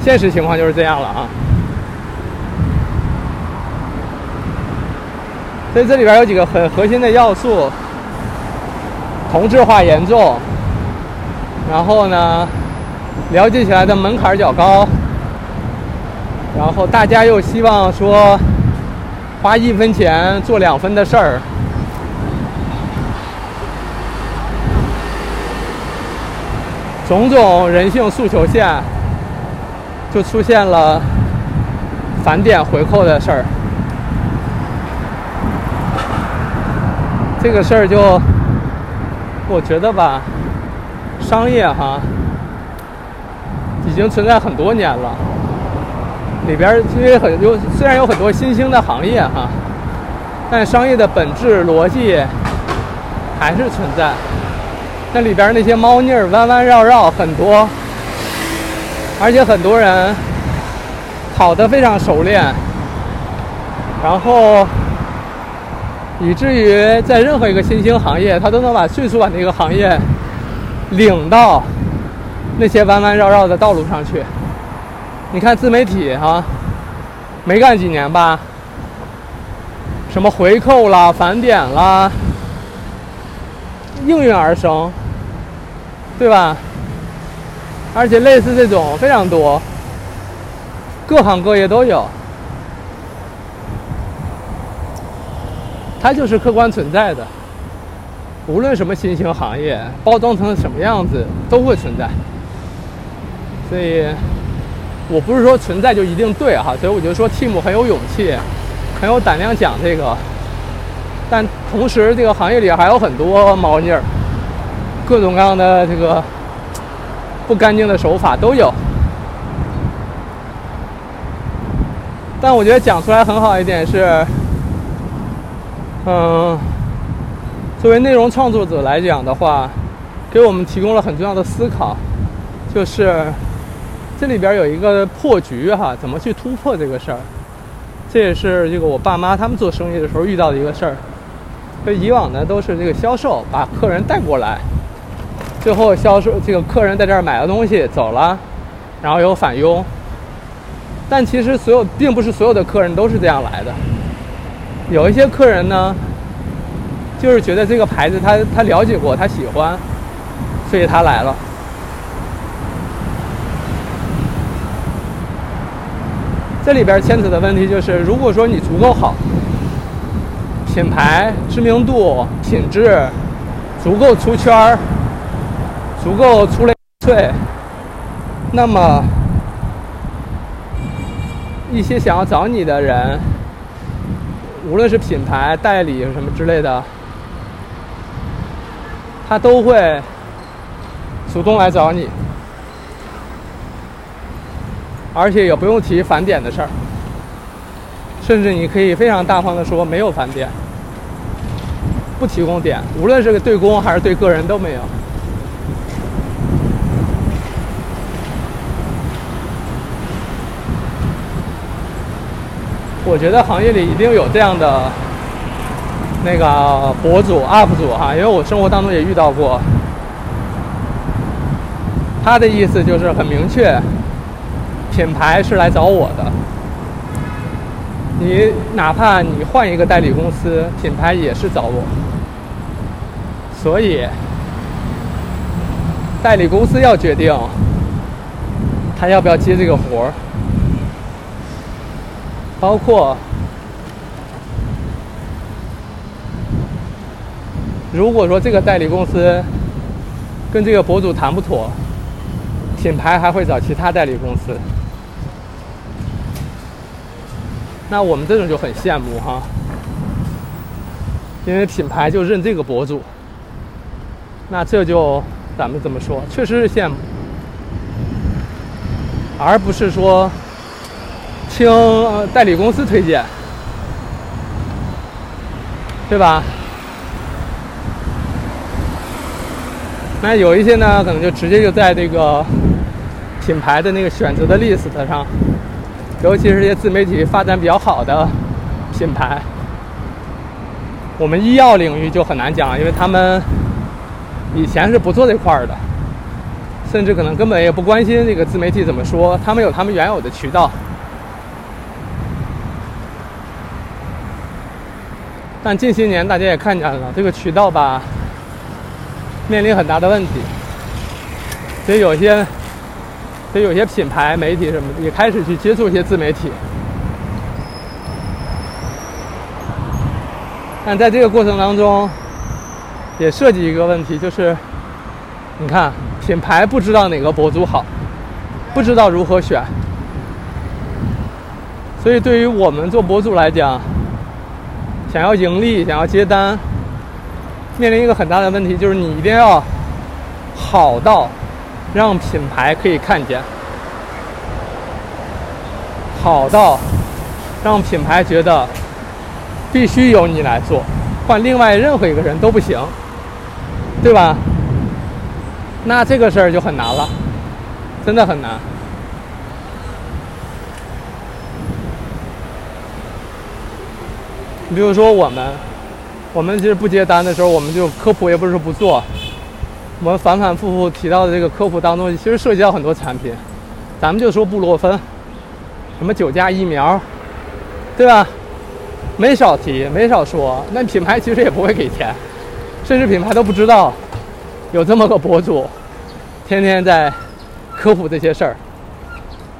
现实情况就是这样了啊。所以这里边有几个很核心的要素：同质化严重，然后呢，了解起来的门槛较高，然后大家又希望说花一分钱做两分的事儿。种种人性诉求下，就出现了返点回扣的事儿。这个事儿就，我觉得吧，商业哈，已经存在很多年了。里边因为很有虽然有很多新兴的行业哈，但商业的本质逻辑还是存在。那里边那些猫腻儿弯弯绕绕很多，而且很多人跑得非常熟练，然后以至于在任何一个新兴行业，他都能把迅速把那个行业领到那些弯弯绕绕的道路上去。你看自媒体哈，没干几年吧，什么回扣啦、返点啦，应运而生，对吧？而且类似这种非常多，各行各业都有，它就是客观存在的。无论什么新兴行业，包装成什么样子，都会存在。所以。我不是说存在就一定对哈，所以我就说 Team 很有勇气，很有胆量讲这个。但同时，这个行业里还有很多猫腻儿，各种各样的这个不干净的手法都有。但我觉得讲出来很好一点是，嗯，作为内容创作者来讲的话，给我们提供了很重要的思考，就是。这里边有一个破局哈，怎么去突破这个事儿？这也是这个我爸妈他们做生意的时候遇到的一个事儿。以往呢都是这个销售把客人带过来，最后销售这个客人在这儿买了东西走了，然后有返佣。但其实所有并不是所有的客人都是这样来的，有一些客人呢，就是觉得这个牌子他他了解过，他喜欢，所以他来了。这里边牵扯的问题就是，如果说你足够好，品牌知名度、品质足够出圈儿，足够出类萃，那么一些想要找你的人，无论是品牌代理什么之类的，他都会主动来找你。而且也不用提返点的事儿，甚至你可以非常大方的说没有返点，不提供点，无论是对公还是对个人都没有。我觉得行业里一定有这样的那个博主 UP 主哈，因为我生活当中也遇到过，他的意思就是很明确。品牌是来找我的，你哪怕你换一个代理公司，品牌也是找我，所以代理公司要决定他要不要接这个活儿，包括如果说这个代理公司跟这个博主谈不妥，品牌还会找其他代理公司。那我们这种就很羡慕哈，因为品牌就认这个博主，那这就咱们怎么说，确实是羡慕，而不是说听代理公司推荐，对吧？那有一些呢，可能就直接就在这个品牌的那个选择的 list 上。尤其是些自媒体发展比较好的品牌，我们医药领域就很难讲，因为他们以前是不做这块的，甚至可能根本也不关心这个自媒体怎么说，他们有他们原有的渠道。但近些年大家也看见了，这个渠道吧，面临很大的问题，所以有些。所以有些品牌、媒体什么的也开始去接触一些自媒体，但在这个过程当中，也涉及一个问题，就是你看品牌不知道哪个博主好，不知道如何选，所以对于我们做博主来讲，想要盈利、想要接单，面临一个很大的问题，就是你一定要好到。让品牌可以看见，好到让品牌觉得必须由你来做，换另外任何一个人都不行，对吧？那这个事儿就很难了，真的很难。你比如说我们，我们其实不接单的时候，我们就科普也不是不做。我们反反复复提到的这个科普当中，其实涉及到很多产品。咱们就说布洛芬，什么酒驾疫苗，对吧？没少提，没少说。那品牌其实也不会给钱，甚至品牌都不知道有这么个博主，天天在科普这些事儿，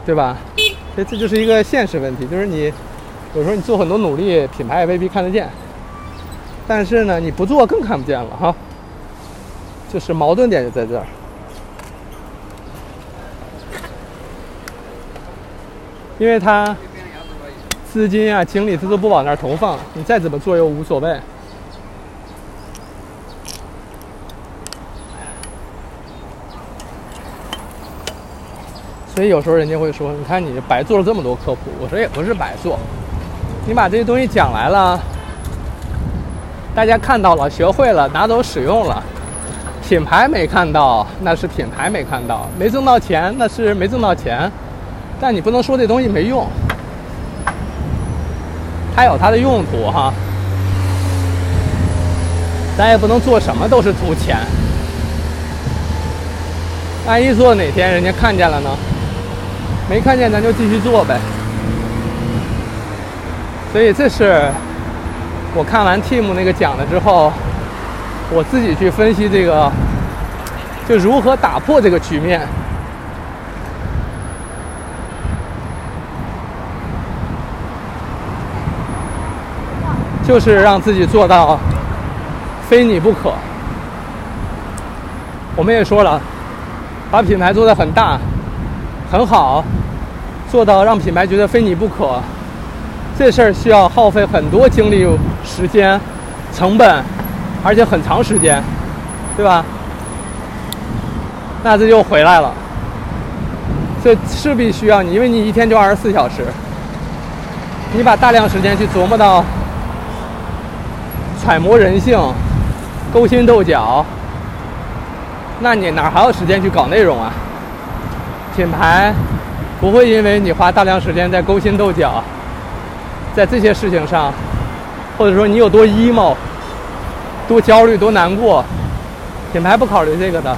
对吧？所以这就是一个现实问题，就是你有时候你做很多努力，品牌也未必看得见。但是呢，你不做更看不见了哈。就是矛盾点就在这儿，因为他资金啊、精力他都不往那儿投放，你再怎么做又无所谓。所以有时候人家会说：“你看你白做了这么多科普。”我说也不是白做，你把这些东西讲来了，大家看到了、学会了、拿走使用了。品牌没看到，那是品牌没看到，没挣到钱，那是没挣到钱。但你不能说这东西没用，它有它的用途哈。咱也不能做什么都是图钱。万一做哪天人家看见了呢？没看见咱就继续做呗。所以这是我看完 Team 那个讲了之后。我自己去分析这个，就如何打破这个局面，就是让自己做到非你不可。我们也说了，把品牌做得很大、很好，做到让品牌觉得非你不可，这事儿需要耗费很多精力、时间、成本。而且很长时间，对吧？那这就回来了，这势必需要你，因为你一天就二十四小时，你把大量时间去琢磨到揣摩人性、勾心斗角，那你哪还有时间去搞内容啊？品牌不会因为你花大量时间在勾心斗角，在这些事情上，或者说你有多 emo。多焦虑，多难过，品牌不考虑这个的，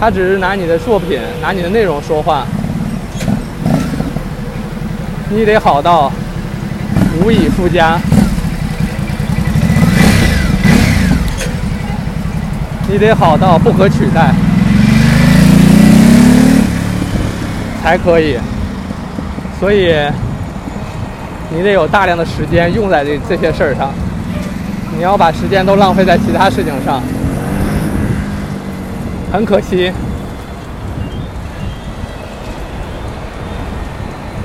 他只是拿你的作品，拿你的内容说话。你得好到无以复加，你得好到不可取代，才可以。所以，你得有大量的时间用在这这些事儿上。你要把时间都浪费在其他事情上，很可惜。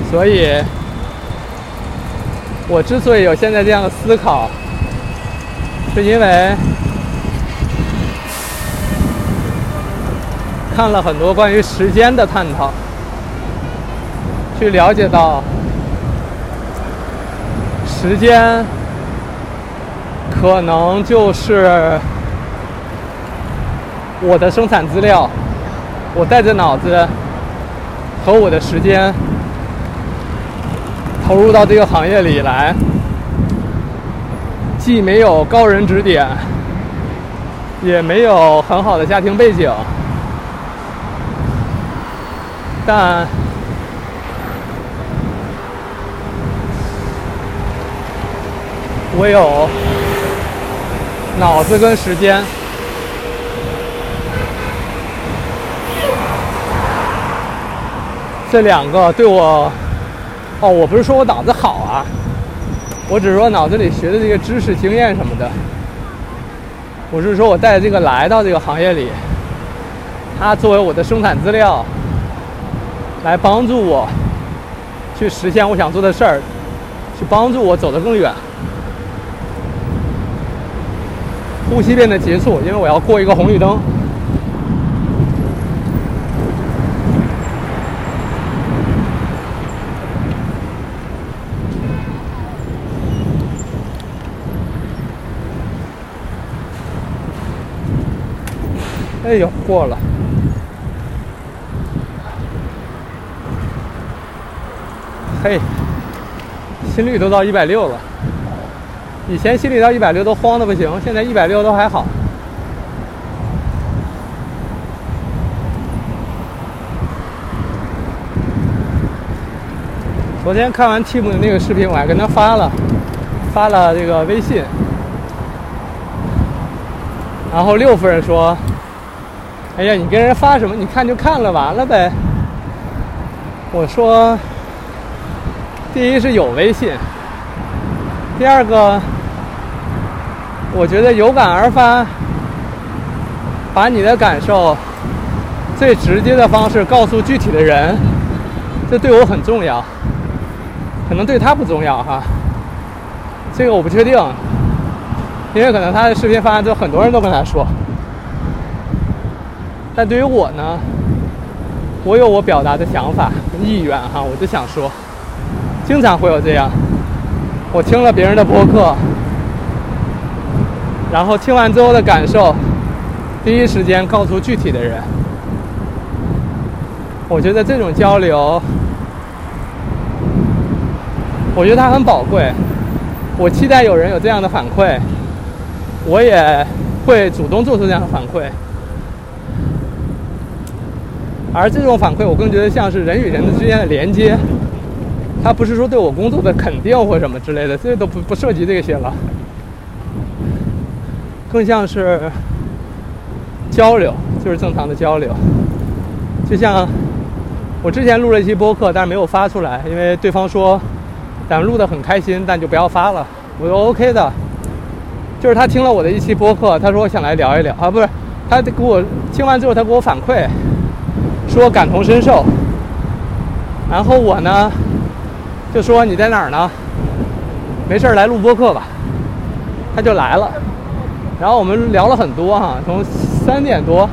所以，我之所以有现在这样的思考，是因为看了很多关于时间的探讨，去了解到时间。可能就是我的生产资料，我带着脑子和我的时间投入到这个行业里来，既没有高人指点，也没有很好的家庭背景，但我有。脑子跟时间，这两个对我，哦，我不是说我脑子好啊，我只是说脑子里学的这个知识、经验什么的，我是说我带这个来到这个行业里，它作为我的生产资料，来帮助我去实现我想做的事儿，去帮助我走得更远。呼吸变得急促因为我要过一个红绿灯。哎呦过了。嘿心率都到一百六了。以前心里到一百六都慌的不行，现在一百六都还好。昨天看完 Tim 的那个视频，我还跟他发了，发了这个微信。然后六夫人说：“哎呀，你跟人发什么？你看就看了，完了呗。”我说：“第一是有微信，第二个，我觉得有感而发，把你的感受最直接的方式告诉具体的人，这对我很重要。”可能对他不重要哈，这个我不确定，因为可能他的视频发完之后，很多人都跟他说。但对于我呢，我有我表达的想法、意愿哈，我就想说，经常会有这样，我听了别人的播客，然后听完之后的感受，第一时间告诉具体的人，我觉得这种交流。我觉得它很宝贵，我期待有人有这样的反馈，我也会主动做出这样的反馈。而这种反馈，我更觉得像是人与人的之间的连接，它不是说对我工作的肯定或什么之类的，这都不不涉及这些了，更像是交流，就是正常的交流。就像我之前录了一期播客，但是没有发出来，因为对方说。咱们录的很开心，但就不要发了。我说 OK 的，就是他听了我的一期播客，他说我想来聊一聊啊，不是，他给我听完之后，他给我反馈，说感同身受。然后我呢，就说你在哪儿呢？没事儿来录播客吧。他就来了，然后我们聊了很多哈，从三点多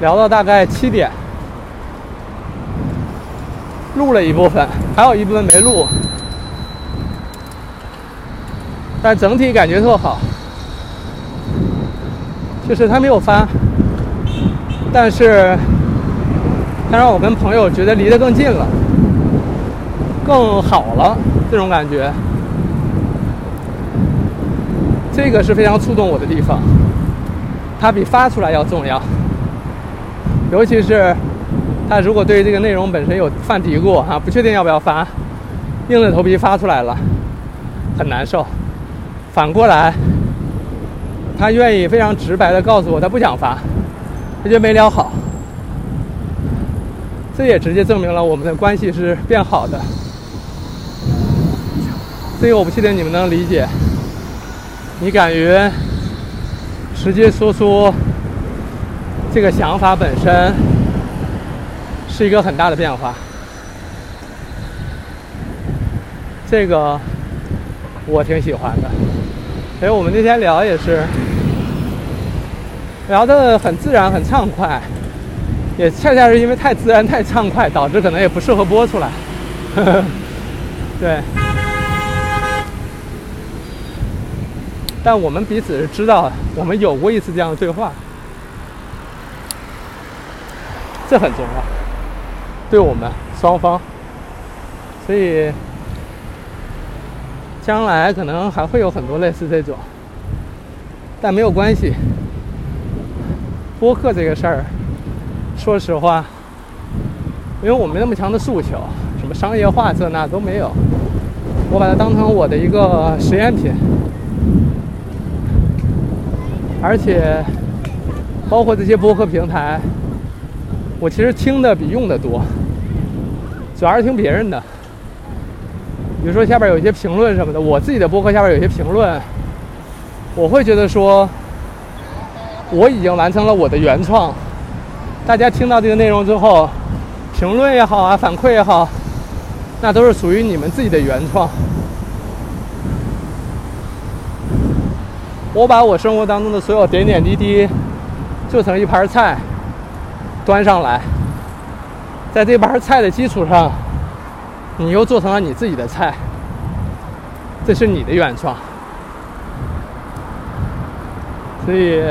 聊到大概七点，录了一部分，还有一部分没录。但整体感觉特好，就是他没有发，但是他让我跟朋友觉得离得更近了，更好了，这种感觉，这个是非常触动我的地方。它比发出来要重要，尤其是他如果对这个内容本身有犯嘀咕啊，不确定要不要发，硬着头皮发出来了，很难受。反过来，他愿意非常直白的告诉我，他不想发，他觉得没聊好，这也直接证明了我们的关系是变好的。这个我不确定你们能理解。你敢于直接说出这个想法本身，是一个很大的变化。这个我挺喜欢的。所以我们那天聊也是聊得很自然、很畅快，也恰恰是因为太自然、太畅快，导致可能也不适合播出来。对，但我们彼此是知道，我们有过一次这样的对话，这很重要，对我们双方，所以。将来可能还会有很多类似这种，但没有关系。播客这个事儿，说实话，因为我没那么强的诉求，什么商业化这那都没有，我把它当成我的一个实验品，而且包括这些播客平台，我其实听的比用的多，主要是听别人的。比如说下边有一些评论什么的，我自己的博客下边有些评论，我会觉得说，我已经完成了我的原创。大家听到这个内容之后，评论也好啊，反馈也好，那都是属于你们自己的原创。我把我生活当中的所有点点滴滴，做成一盘菜，端上来，在这盘菜的基础上。你又做成了你自己的菜，这是你的原创，所以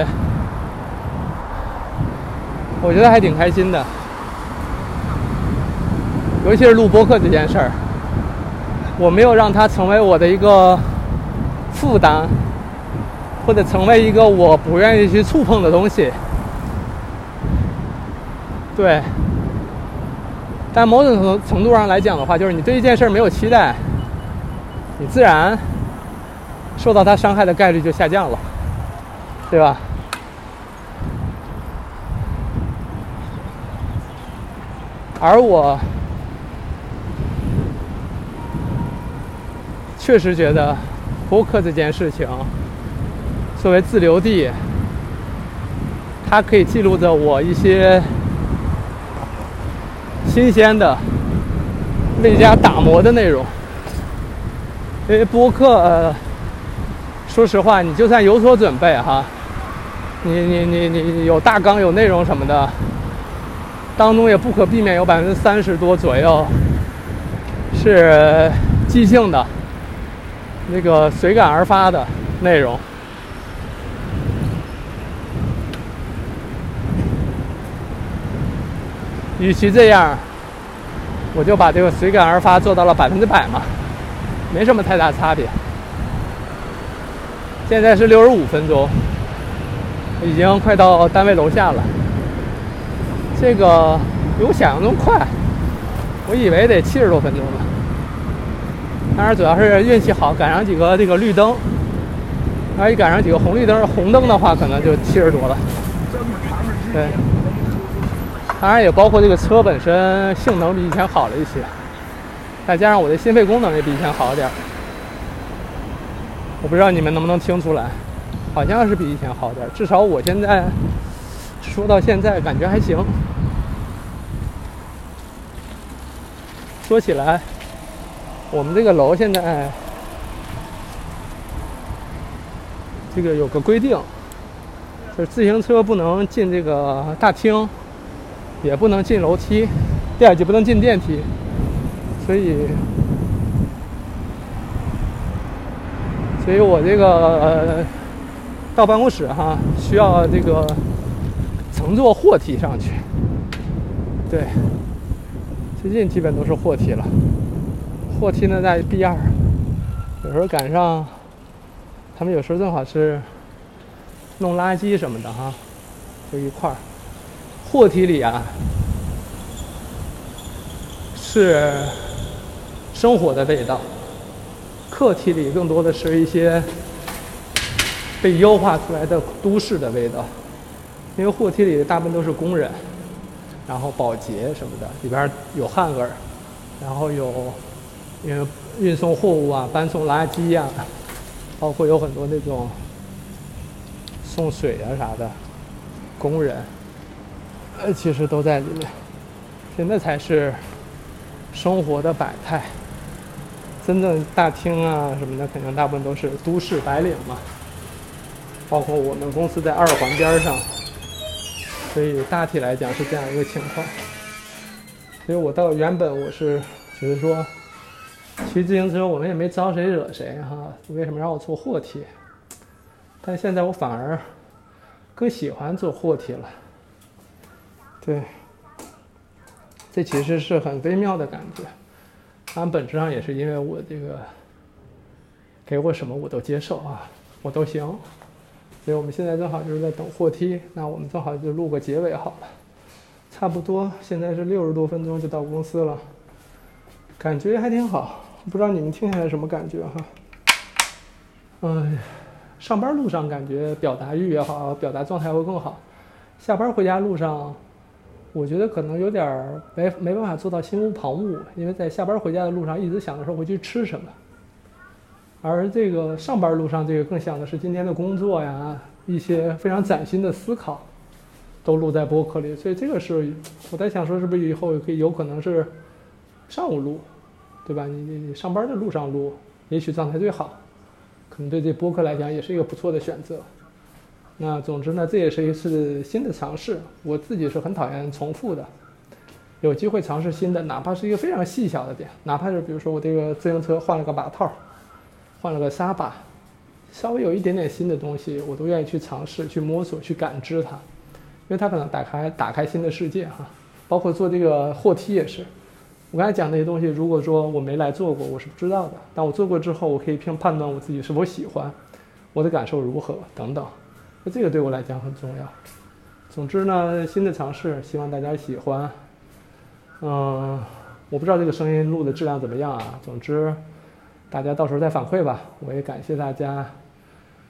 我觉得还挺开心的，尤其是录播客这件事儿，我没有让它成为我的一个负担，或者成为一个我不愿意去触碰的东西。对，但某种程程度上来讲的话，就是你对一件事没有期待，你自然受到它伤害的概率就下降了，对吧？而我确实觉得，播客这件事情作为自留地，它可以记录着我一些新鲜的、未加打磨的内容。因为播客，呃，说实话，你就算有所准备哈，你你你你有大纲、有内容什么的。当中也不可避免有百分之三十多左右是即兴的，那个随感而发的内容。与其这样，我就把这个随感而发做到了百分之百嘛，没什么太大差别。现在是六十五分钟，已经快到单位楼下了。这个比我想象中快，我以为得七十多分钟呢。当然主要是运气好，赶上几个这个绿灯，要一赶上几个红绿灯，红灯的话可能就七十多了。对，当然也包括这个车本身性能比以前好了一些，再加上我的心肺功能也比以前好点儿。我不知道你们能不能听出来，好像是比以前好点儿，至少我现在说到现在感觉还行。说起来，我们这个楼现在这个有个规定，就是自行车不能进这个大厅，也不能进楼梯，第二就不能进电梯，所以，所以我这个呃到办公室哈，需要这个乘坐货梯上去，对。最近基本都是货梯了，货梯呢在 B 二，有时候赶上，他们有时候正好是弄垃圾什么的哈，就一块儿。货梯里啊是生活的味道，客梯里更多的是一些被优化出来的都市的味道，因为货梯里大部分都是工人。然后保洁什么的，里边有汗味儿，然后有，因为运送货物啊、搬送垃圾呀，包括有很多那种送水啊啥的工人，其实都在里面。现在才是生活的百态。真正大厅啊什么的，肯定大部分都是都市白领嘛。包括我们公司在二环边上。所以大体来讲是这样一个情况。所以我到原本我是觉得说，骑自行车我们也没招谁惹谁哈，为什么让我坐货梯？但现在我反而更喜欢坐货梯了。对，这其实是很微妙的感觉。当然本质上也是因为我这个给我什么我都接受啊，我都行。所以我们现在正好就是在等货梯，那我们正好就录个结尾好了。差不多现在是六十多分钟就到公司了，感觉还挺好。不知道你们听下来什么感觉哈？哎，上班路上感觉表达欲也好，表达状态会更好。下班回家路上，我觉得可能有点没没办法做到心无旁骛，因为在下班回家的路上一直想着说回去吃什么。而这个上班路上，这个更想的是今天的工作呀，一些非常崭新的思考，都录在播客里。所以这个是我在想说，是不是以后可以有可能是上午录，对吧？你你你上班的路上录，也许状态最好，可能对这播客来讲也是一个不错的选择。那总之呢，这也是一次新的尝试。我自己是很讨厌重复的，有机会尝试新的，哪怕是一个非常细小的点，哪怕是比如说我这个自行车换了个把套。换了个沙把，稍微有一点点新的东西，我都愿意去尝试、去摸索、去感知它。因为它可能打开打开新的世界哈。包括做这个货梯也是，我刚才讲那些东西，如果说我没来做过，我是不知道的。但我做过之后，我可以凭判断我自己是否喜欢，我的感受如何等等。那这个对我来讲很重要。总之呢，新的尝试，希望大家喜欢。嗯，我不知道这个声音录的质量怎么样啊。总之，大家到时候再反馈吧。我也感谢大家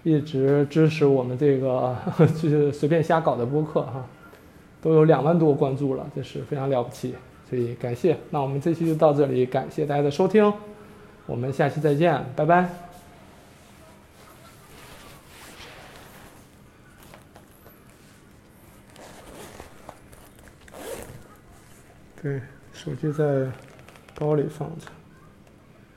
一直支持我们这个 就是随便瞎搞的播客哈。都有两万多关注了，这是非常了不起，所以感谢。那我们这期就到这里，感谢大家的收听，我们下期再见，拜拜。对，手机在包里放着。